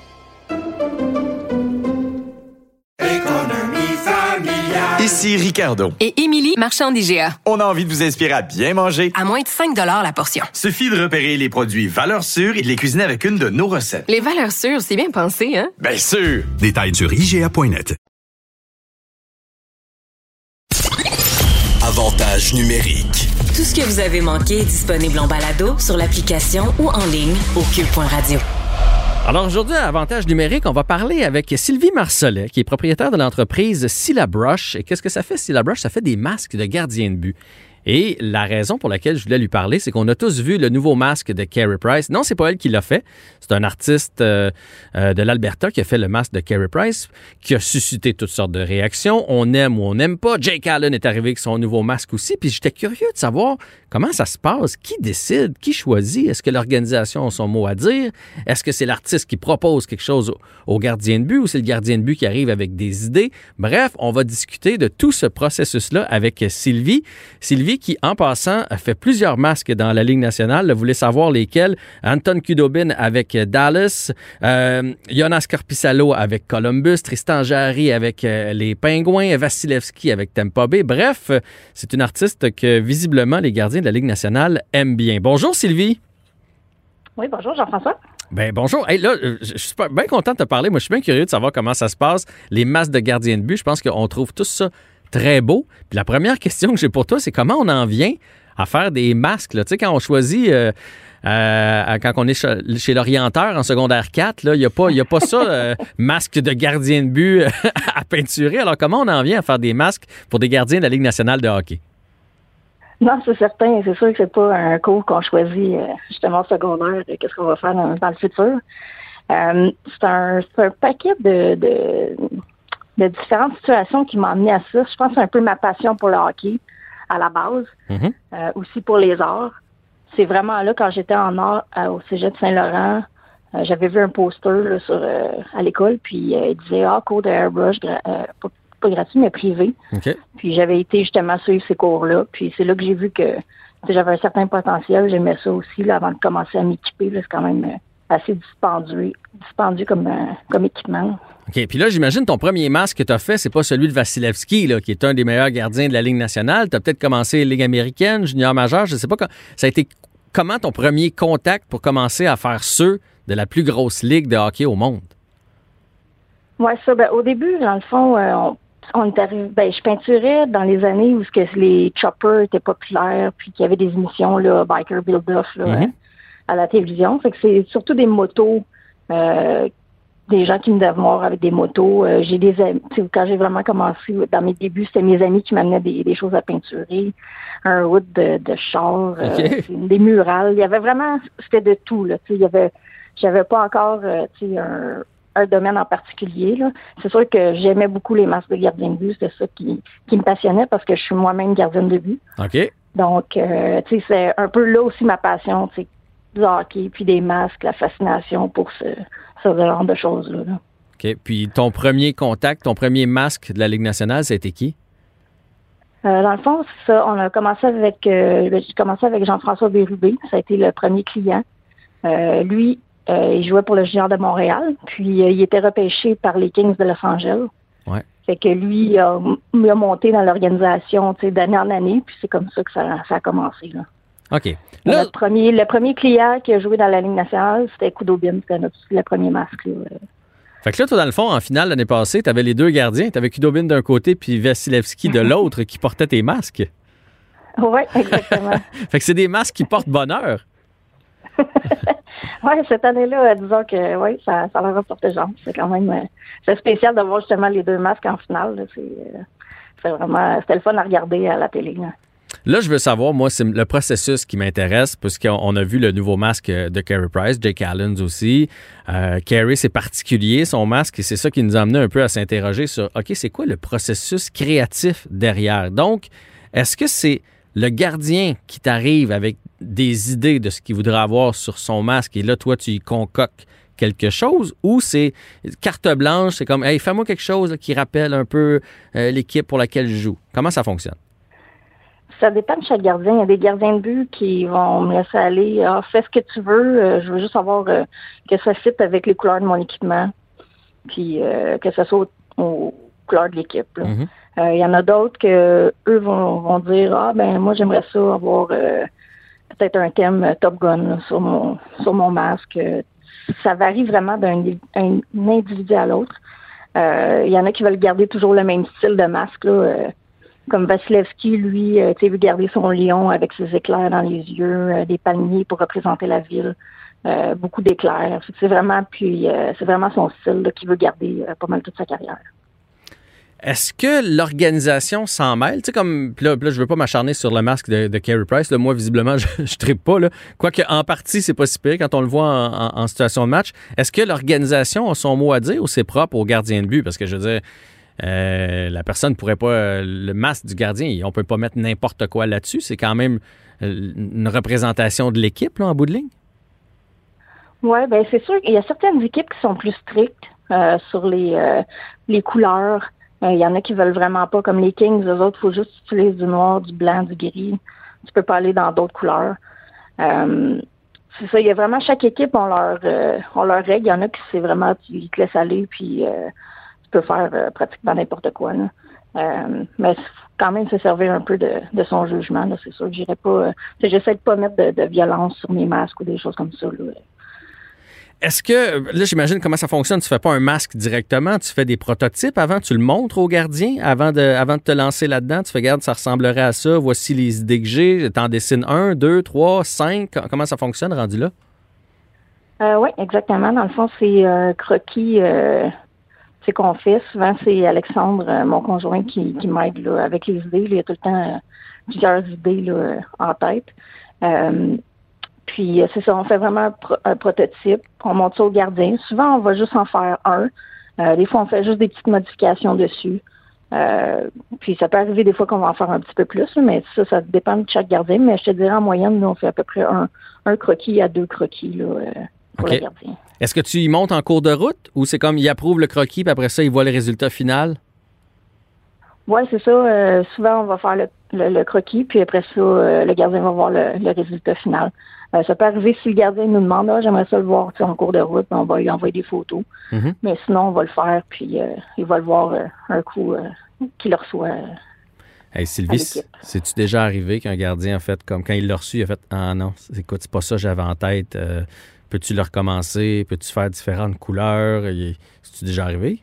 S5: Ici Ricardo.
S6: Et Émilie, marchand d'IGA.
S5: On a envie de vous inspirer à bien manger.
S6: À moins de 5 la portion.
S5: Suffit de repérer les produits valeurs sûres et de les cuisiner avec une de nos recettes.
S6: Les valeurs sûres, c'est bien pensé, hein?
S5: Bien sûr!
S3: Détails sur IGA.net. Avantage numérique.
S9: Tout ce que vous avez manqué est disponible en balado sur l'application ou en ligne au cube.radio.
S1: Alors aujourd'hui, à Avantage numérique, on va parler avec Sylvie Marcelet, qui est propriétaire de l'entreprise Syllabrush. Et qu'est-ce que ça fait, Syllabrush? Ça fait des masques de gardien de but. Et la raison pour laquelle je voulais lui parler, c'est qu'on a tous vu le nouveau masque de Carey Price. Non, c'est pas elle qui l'a fait. C'est un artiste euh, euh, de l'Alberta qui a fait le masque de Carey Price, qui a suscité toutes sortes de réactions. On aime ou on n'aime pas. Jake Allen est arrivé avec son nouveau masque aussi. Puis j'étais curieux de savoir comment ça se passe. Qui décide? Qui choisit? Est-ce que l'organisation a son mot à dire? Est-ce que c'est l'artiste qui propose quelque chose au, au gardien de but ou c'est le gardien de but qui arrive avec des idées? Bref, on va discuter de tout ce processus-là avec Sylvie. Sylvie qui, en passant, a fait plusieurs masques dans la Ligue nationale. Vous voulez savoir lesquels? Anton Kudobin avec Dallas, euh, Jonas Corpissalo avec Columbus, Tristan Jarry avec euh, les Pingouins, Vasilevski avec Tampa Bay. Bref, euh, c'est une artiste que visiblement les gardiens de la Ligue nationale aiment bien. Bonjour Sylvie.
S10: Oui, bonjour Jean-François.
S1: Ben bonjour. Hey, là, euh, je suis bien content de te parler. Moi, je suis bien curieux de savoir comment ça se passe, les masques de gardiens de but. Je pense qu'on trouve tout ça très beau. Puis la première question que j'ai pour toi, c'est comment on en vient à faire des masques. Là? Tu sais, quand on choisit euh, euh, quand on est chez, l'orienteur en secondaire 4. Il n'y a, pas- y a pas ça, euh, [laughs] masque de gardien de but [laughs] à peinturer. Alors, comment on en vient à faire des masques pour des gardiens de la Ligue nationale de hockey?
S10: Non, c'est certain. C'est sûr que c'est pas un cours qu'on choisit justement secondaire. Qu'est-ce qu'on va faire dans, dans le futur? C'est un, un paquet de, de, de différentes situations qui m'ont amené à ça. Je pense que c'est un peu ma passion pour le hockey à la base,
S1: Mhm.
S10: euh, aussi pour les arts. C'est vraiment là, quand j'étais en art euh, au Cégep de Saint-Laurent, euh, j'avais vu un poster là, sur, à l'école, puis il disait « Ah, cours de airbrush, pas, pas gratuit, mais privé ». Puis j'avais été justement suivre ces cours-là. Puis c'est là que j'ai vu que j'avais un certain potentiel. J'aimais ça aussi là, avant de commencer à m'équiper. C'est quand même assez dispendieux, dispendieux comme, euh, comme équipement.
S1: OK. Puis là, j'imagine ton premier masque que tu as fait, c'est pas celui de Vasilevski, là, qui est un des meilleurs gardiens de la Ligue nationale. Tu as peut-être commencé Ligue américaine, junior majeur, je sais pas. quand- Ça a été comment ton premier contact pour commencer à faire ceux de la plus grosse ligue de hockey au monde?
S10: Ouais, ça, ben, au début, dans le fond, euh, on, on est arrivé, ben, je peinturais dans les années où ce que les choppers étaient populaires, puis qu'il y avait des émissions, là, Biker Build-Off, là,
S1: Mhm.
S10: euh, à la télévision. Fait que c'est surtout des motos, euh, des gens qui me devaient voir avec des motos. Euh, j'ai des amis, quand j'ai vraiment commencé, dans mes débuts, c'était mes amis qui m'amenaient des, des choses à peinturer, un hood de, de char, euh, des murales. Il y avait vraiment, c'était de tout, là, il y avait, j'avais pas encore, un, un domaine en particulier. C'est sûr que j'aimais beaucoup les masques de gardien de but. C'était ça qui, qui me passionnait parce que je suis moi-même gardienne de but.
S1: OK.
S10: Donc, euh, tu sais, c'est un peu là aussi ma passion, tu sais, du hockey, puis des masques, la fascination pour ce, ce genre de choses-là. là.
S1: OK. Puis ton premier contact, ton premier masque de la Ligue nationale, ça a été qui?
S10: Euh, dans le fond, c'est ça, on a commencé avec, euh, j'ai commencé avec Jean-François Bérubé. Ça a été le premier client. Euh, lui, il jouait pour le Junior de Montréal, puis il était repêché par les Kings de Los Angeles.
S1: Ouais.
S10: Fait que lui, il a, il a monté dans l'organisation, d'année en année, puis c'est comme ça que ça, ça a commencé. Là.
S1: OK. Là,
S10: Notre premier, le premier client qui a joué dans la Ligue nationale, c'était Kudobin, c'était notre, le premier masque. Là.
S1: fait que là, toi, dans le fond, en finale l'année passée, tu avais les deux gardiens. Tu avais Kudobin d'un côté puis Vasilevski de [laughs] l'autre qui portaient tes masques.
S10: Oui, [laughs] exactement.
S1: Fait que c'est des masques qui portent bonheur. [laughs]
S10: Oui, cette année-là, euh, disons que oui, ça, ça leur a porté chance. C'est quand même euh, c'est spécial de voir justement les deux masques en finale. là. C'est euh, c'est vraiment c'était le fun à regarder à la télé. là.
S1: Là, je veux savoir, moi, c'est le processus qui m'intéresse, puisqu'on on a vu le nouveau masque de Carey Price, Jake Allen aussi. Euh, Carey, c'est particulier, son masque, et c'est ça qui nous a amené un peu à s'interroger sur, OK, c'est quoi le processus créatif derrière? Donc, est-ce que c'est le gardien qui t'arrive avec des idées de ce qu'il voudrait avoir sur son masque, et là, toi, tu y concoctes quelque chose, ou c'est carte blanche, c'est comme, hey, fais-moi quelque chose qui rappelle un peu euh, l'équipe pour laquelle je joue? Comment ça fonctionne?
S10: Ça dépend de chaque gardien. Il y a des gardiens de but qui vont me laisser aller. Ah, fais ce que tu veux. euh, je veux juste savoir euh, que ça fit avec les couleurs de mon équipement. Puis euh, que ça soit aux, aux couleurs de l'équipe.
S1: Mhm.
S10: Euh, Il y en a d'autres que eux vont, vont dire Ah ben moi j'aimerais ça avoir euh, peut-être un thème Top Gun là, sur mon sur mon masque. Ça varie vraiment d'un un individu à l'autre. Euh, Il y en a qui veulent garder toujours le même style de masque. Là, comme Vasilevski, lui, euh, tu sais, garder son lion avec ses éclairs dans les yeux, euh, des palmiers pour représenter la ville, euh, beaucoup d'éclairs. C'est vraiment, vraiment son style qu'il veut garder pas mal toute sa carrière.
S1: Est-ce que l'organisation s'en mêle? Tu sais, comme, là, là, je veux pas m'acharner sur le masque de, de Carey Price. Moi, visiblement, [laughs] je, je trippe pas. Quoique, en partie, c'est pas si pire quand on le voit en, en- en situation de match. Est-ce que l'organisation a son mot à dire ou c'est propre au gardien de but? Parce que je veux dire, euh, la personne pourrait pas. euh, le masque du gardien, on peut pas mettre n'importe quoi là-dessus. C'est quand même euh, une représentation de l'équipe, en bout de ligne.
S10: Oui, ben c'est sûr qu'il y a certaines équipes qui sont plus strictes sur les, les couleurs. Il y en a qui veulent vraiment pas, comme les Kings, eux autres, il faut juste utiliser du noir, du blanc, du gris. Tu peux pas aller dans d'autres couleurs. C'est ça, il y a vraiment chaque équipe ont leur ont leurs règles. Il y en a qui c'est vraiment ils te laissent aller puis peux faire euh, pratiquement n'importe quoi. Là. Euh, mais quand même se servir un peu de, de son jugement. C'est sûr que j'irai pas. euh, j'essaie de pas mettre de, de violence sur mes masques ou des choses comme ça. Là.
S1: est-ce que, là, j'imagine comment ça fonctionne. Tu fais pas un masque directement, tu fais des prototypes avant, tu le montres au gardien avant de, avant de te lancer là-dedans. Tu fais, regarde, ça ressemblerait à ça, voici les idées que j'ai. T'en dessines un, deux, trois, cinq. Comment ça fonctionne rendu là?
S10: Euh, oui, exactement. Dans le fond, c'est euh, croquis euh, c'est qu'on fait. Souvent, c'est Alexandre, euh, mon conjoint, qui, qui m'aide avec les idées. Il y a tout le temps euh, plusieurs idées là, euh, en tête. Euh, puis c'est ça, on fait vraiment un, pro- un prototype. On monte ça au gardien. Souvent, on va juste en faire un. Euh, des fois, on fait juste des petites modifications dessus. Euh, puis ça peut arriver des fois qu'on va en faire un petit peu plus, mais ça, ça dépend de chaque gardien. Mais je te dirais en moyenne, nous, on fait à peu près un, un croquis à deux croquis là, pour
S1: OK.
S10: le gardien.
S1: Est-ce que tu y montes en cours de route ou c'est comme il approuve le croquis puis après ça, il voit le résultat final?
S10: Oui, c'est ça. Euh, souvent, on va faire le, le- le croquis, puis après ça, euh, le gardien va voir le, le résultat final. Euh, ça peut arriver si le gardien nous demande, ah, j'aimerais ça le voir en cours de route, on va lui envoyer des photos.
S1: Mhm.
S10: Mais sinon, on va le faire, puis il va le voir un coup qu'il le reçoit.
S1: Hey Sylvie, c'est-tu déjà arrivé qu'un gardien a fait comme quand il l'a reçu, il a fait Ah non, écoute, c'est pas ça que j'avais en tête. Peux-tu le recommencer? Peux-tu faire différentes couleurs? C'est-tu déjà arrivé?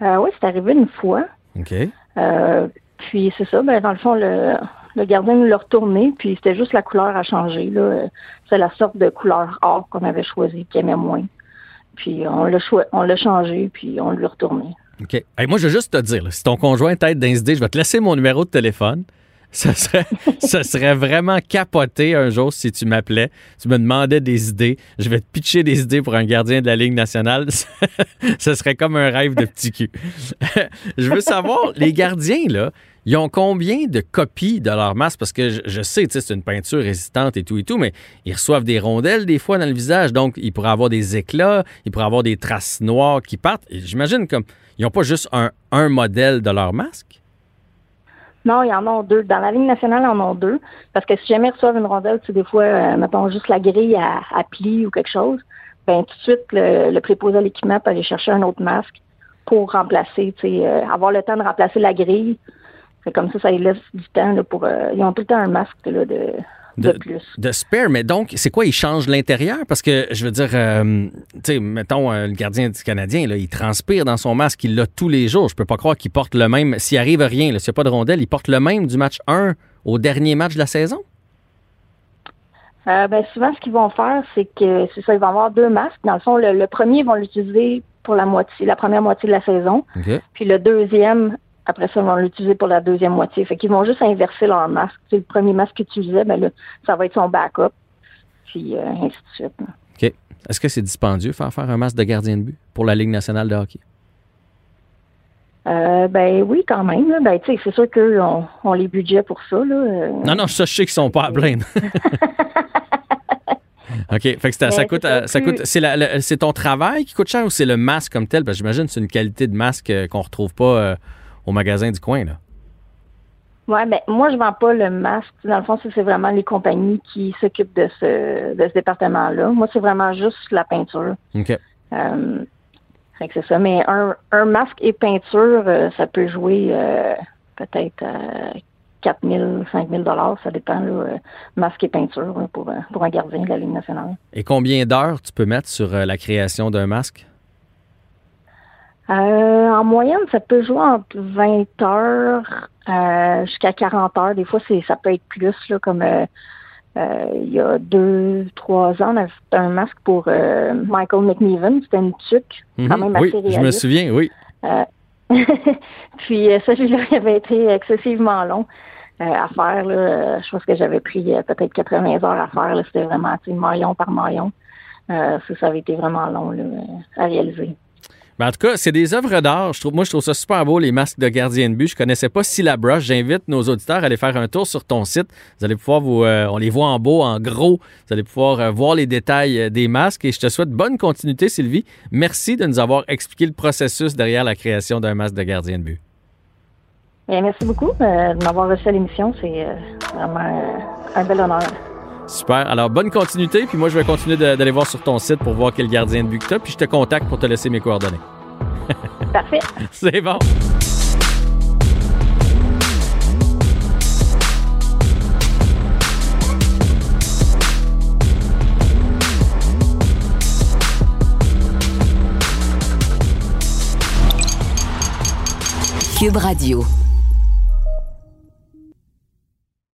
S10: Euh, oui, c'est arrivé une fois.
S1: OK.
S10: Euh, puis c'est ça, ben, dans le fond, le, le gardien nous l'a retourné, puis c'était juste la couleur à changer. C'est la sorte de couleur or qu'on avait choisi, qu'il aimait moins. Puis on l'a on l'a changé, puis on lui a retourné.
S1: OK. Hey, moi, je veux juste te dire, là, si ton conjoint tête d'incidé, je vais te laisser mon numéro de téléphone. Ça serait, [laughs] ça serait vraiment capoté un jour si tu m'appelais, tu me demandais des idées. Je vais te pitcher des idées pour un gardien de la Ligue nationale. [laughs] ça serait comme un rêve de petit cul. [laughs] je veux savoir, les gardiens, là, ils ont combien de copies de leur masque? Parce que je, je sais, tu sais, c'est une peinture résistante et tout et tout, mais ils reçoivent des rondelles des fois dans le visage. Donc, ils pourraient avoir des éclats, ils pourraient avoir des traces noires qui partent. J'imagine comme ils n'ont pas juste un, un modèle de leur masque?
S10: Non, il y en a deux. Dans la Ligue nationale, il y en a deux. Parce que si jamais ils reçoivent une rondelle, tu sais, des fois, euh, mettons juste la grille à, à pli ou quelque chose, ben tout de suite, le, le préposé à l'équipement peut aller chercher un autre masque pour remplacer, tu sais, euh, avoir le temps de remplacer la grille. C'est comme ça, ça lui laisse du temps là, pour. euh, ils ont tout le temps un masque là, de, de, plus.
S1: De spare, mais donc, c'est quoi? Ils changent l'intérieur? Parce que, je veux dire, euh, tu sais, mettons, euh, le gardien du Canadien, là, il transpire dans son masque, il l'a tous les jours. Je peux pas croire qu'il porte le même. S'il arrive rien, s'il n'y a pas de rondelle, il porte le même du match 1 au dernier match de la saison?
S10: Euh, ben, souvent, ce qu'ils vont faire, c'est que c'est ça, ils vont avoir deux masques. Dans le fond, le, le premier, ils vont l'utiliser pour la moitié, la première moitié de la saison. Puis le deuxième, après ça, ils vont l'utiliser pour la deuxième moitié. Fait qu'ils vont juste inverser leur masque. Sais, le premier masque qu'ils utilisaient, ben là, ça va être son backup. Puis euh, ainsi de suite.
S1: OK. Est-ce que c'est dispendieux faire faire un masque de gardien de but pour la Ligue nationale de hockey?
S10: Euh, ben oui, quand même. là. Ben, tu sais, c'est sûr qu'eux ont, les budgets pour ça. Là. Euh,
S1: Non, non, ça, je sais qu'ils sont pas à plaindre. [laughs] OK. Fait que ça, ça coûte.
S10: c'est ça,
S1: coûte c'est, c'est ton travail qui coûte cher ou c'est le masque comme tel? Parce que j'imagine que c'est une qualité de masque qu'on retrouve pas au magasin du coin. Là.
S10: Ouais, ben moi je vends pas le masque. Dans le fond, c'est vraiment les compagnies qui s'occupent de ce de ce département-là. Moi, c'est vraiment juste la peinture.
S1: OK.
S10: Euh, c'est ça. Mais un, un masque et peinture, euh, ça peut jouer euh, peut-être à 4 000, 5 000 dollars, ça dépend là, masque et peinture là, pour, pour un gardien de la Ligue nationale.
S1: Et combien d'heures tu peux mettre sur la création d'un masque?
S10: Euh, en moyenne, ça peut jouer entre 20 heures euh, jusqu'à 40 heures. Des fois, c'est ça peut être plus, là, comme euh, euh, il y a deux, trois ans, on a fait un masque pour euh, Michael McNeven. C'était une tuque, quand
S1: Mhm.
S10: même
S1: oui,
S10: assez
S1: je me souviens, oui.
S10: Euh, [laughs] puis euh, celui-là, il avait été excessivement long à faire. Là. Je pense que j'avais pris peut-être 80 heures à faire. C'était vraiment maillon par maillon. Euh, ça, ça avait été vraiment long là, à réaliser.
S1: En tout cas, c'est des œuvres d'art. Moi, je trouve ça super beau, les masques de gardien de but. Je connaissais pas Syllabrush. J'invite nos auditeurs à aller faire un tour sur ton site. Vous allez pouvoir vous. euh, on les voit en beau, en gros. Vous allez pouvoir euh, voir les détails euh, des masques. Et je te souhaite bonne continuité, Sylvie. Merci de nous avoir expliqué le processus derrière la création d'un masque de gardien de but.
S10: Bien, merci beaucoup de m'avoir reçu à l'émission. C'est vraiment un bel honneur.
S1: Super. Alors, bonne continuité. Puis moi, je vais continuer d'aller voir sur ton site pour voir quel gardien de but que tu as. Puis je te contacte pour te laisser mes coordonnées. [laughs]
S10: Parfait.
S1: C'est bon.
S2: Cube Radio.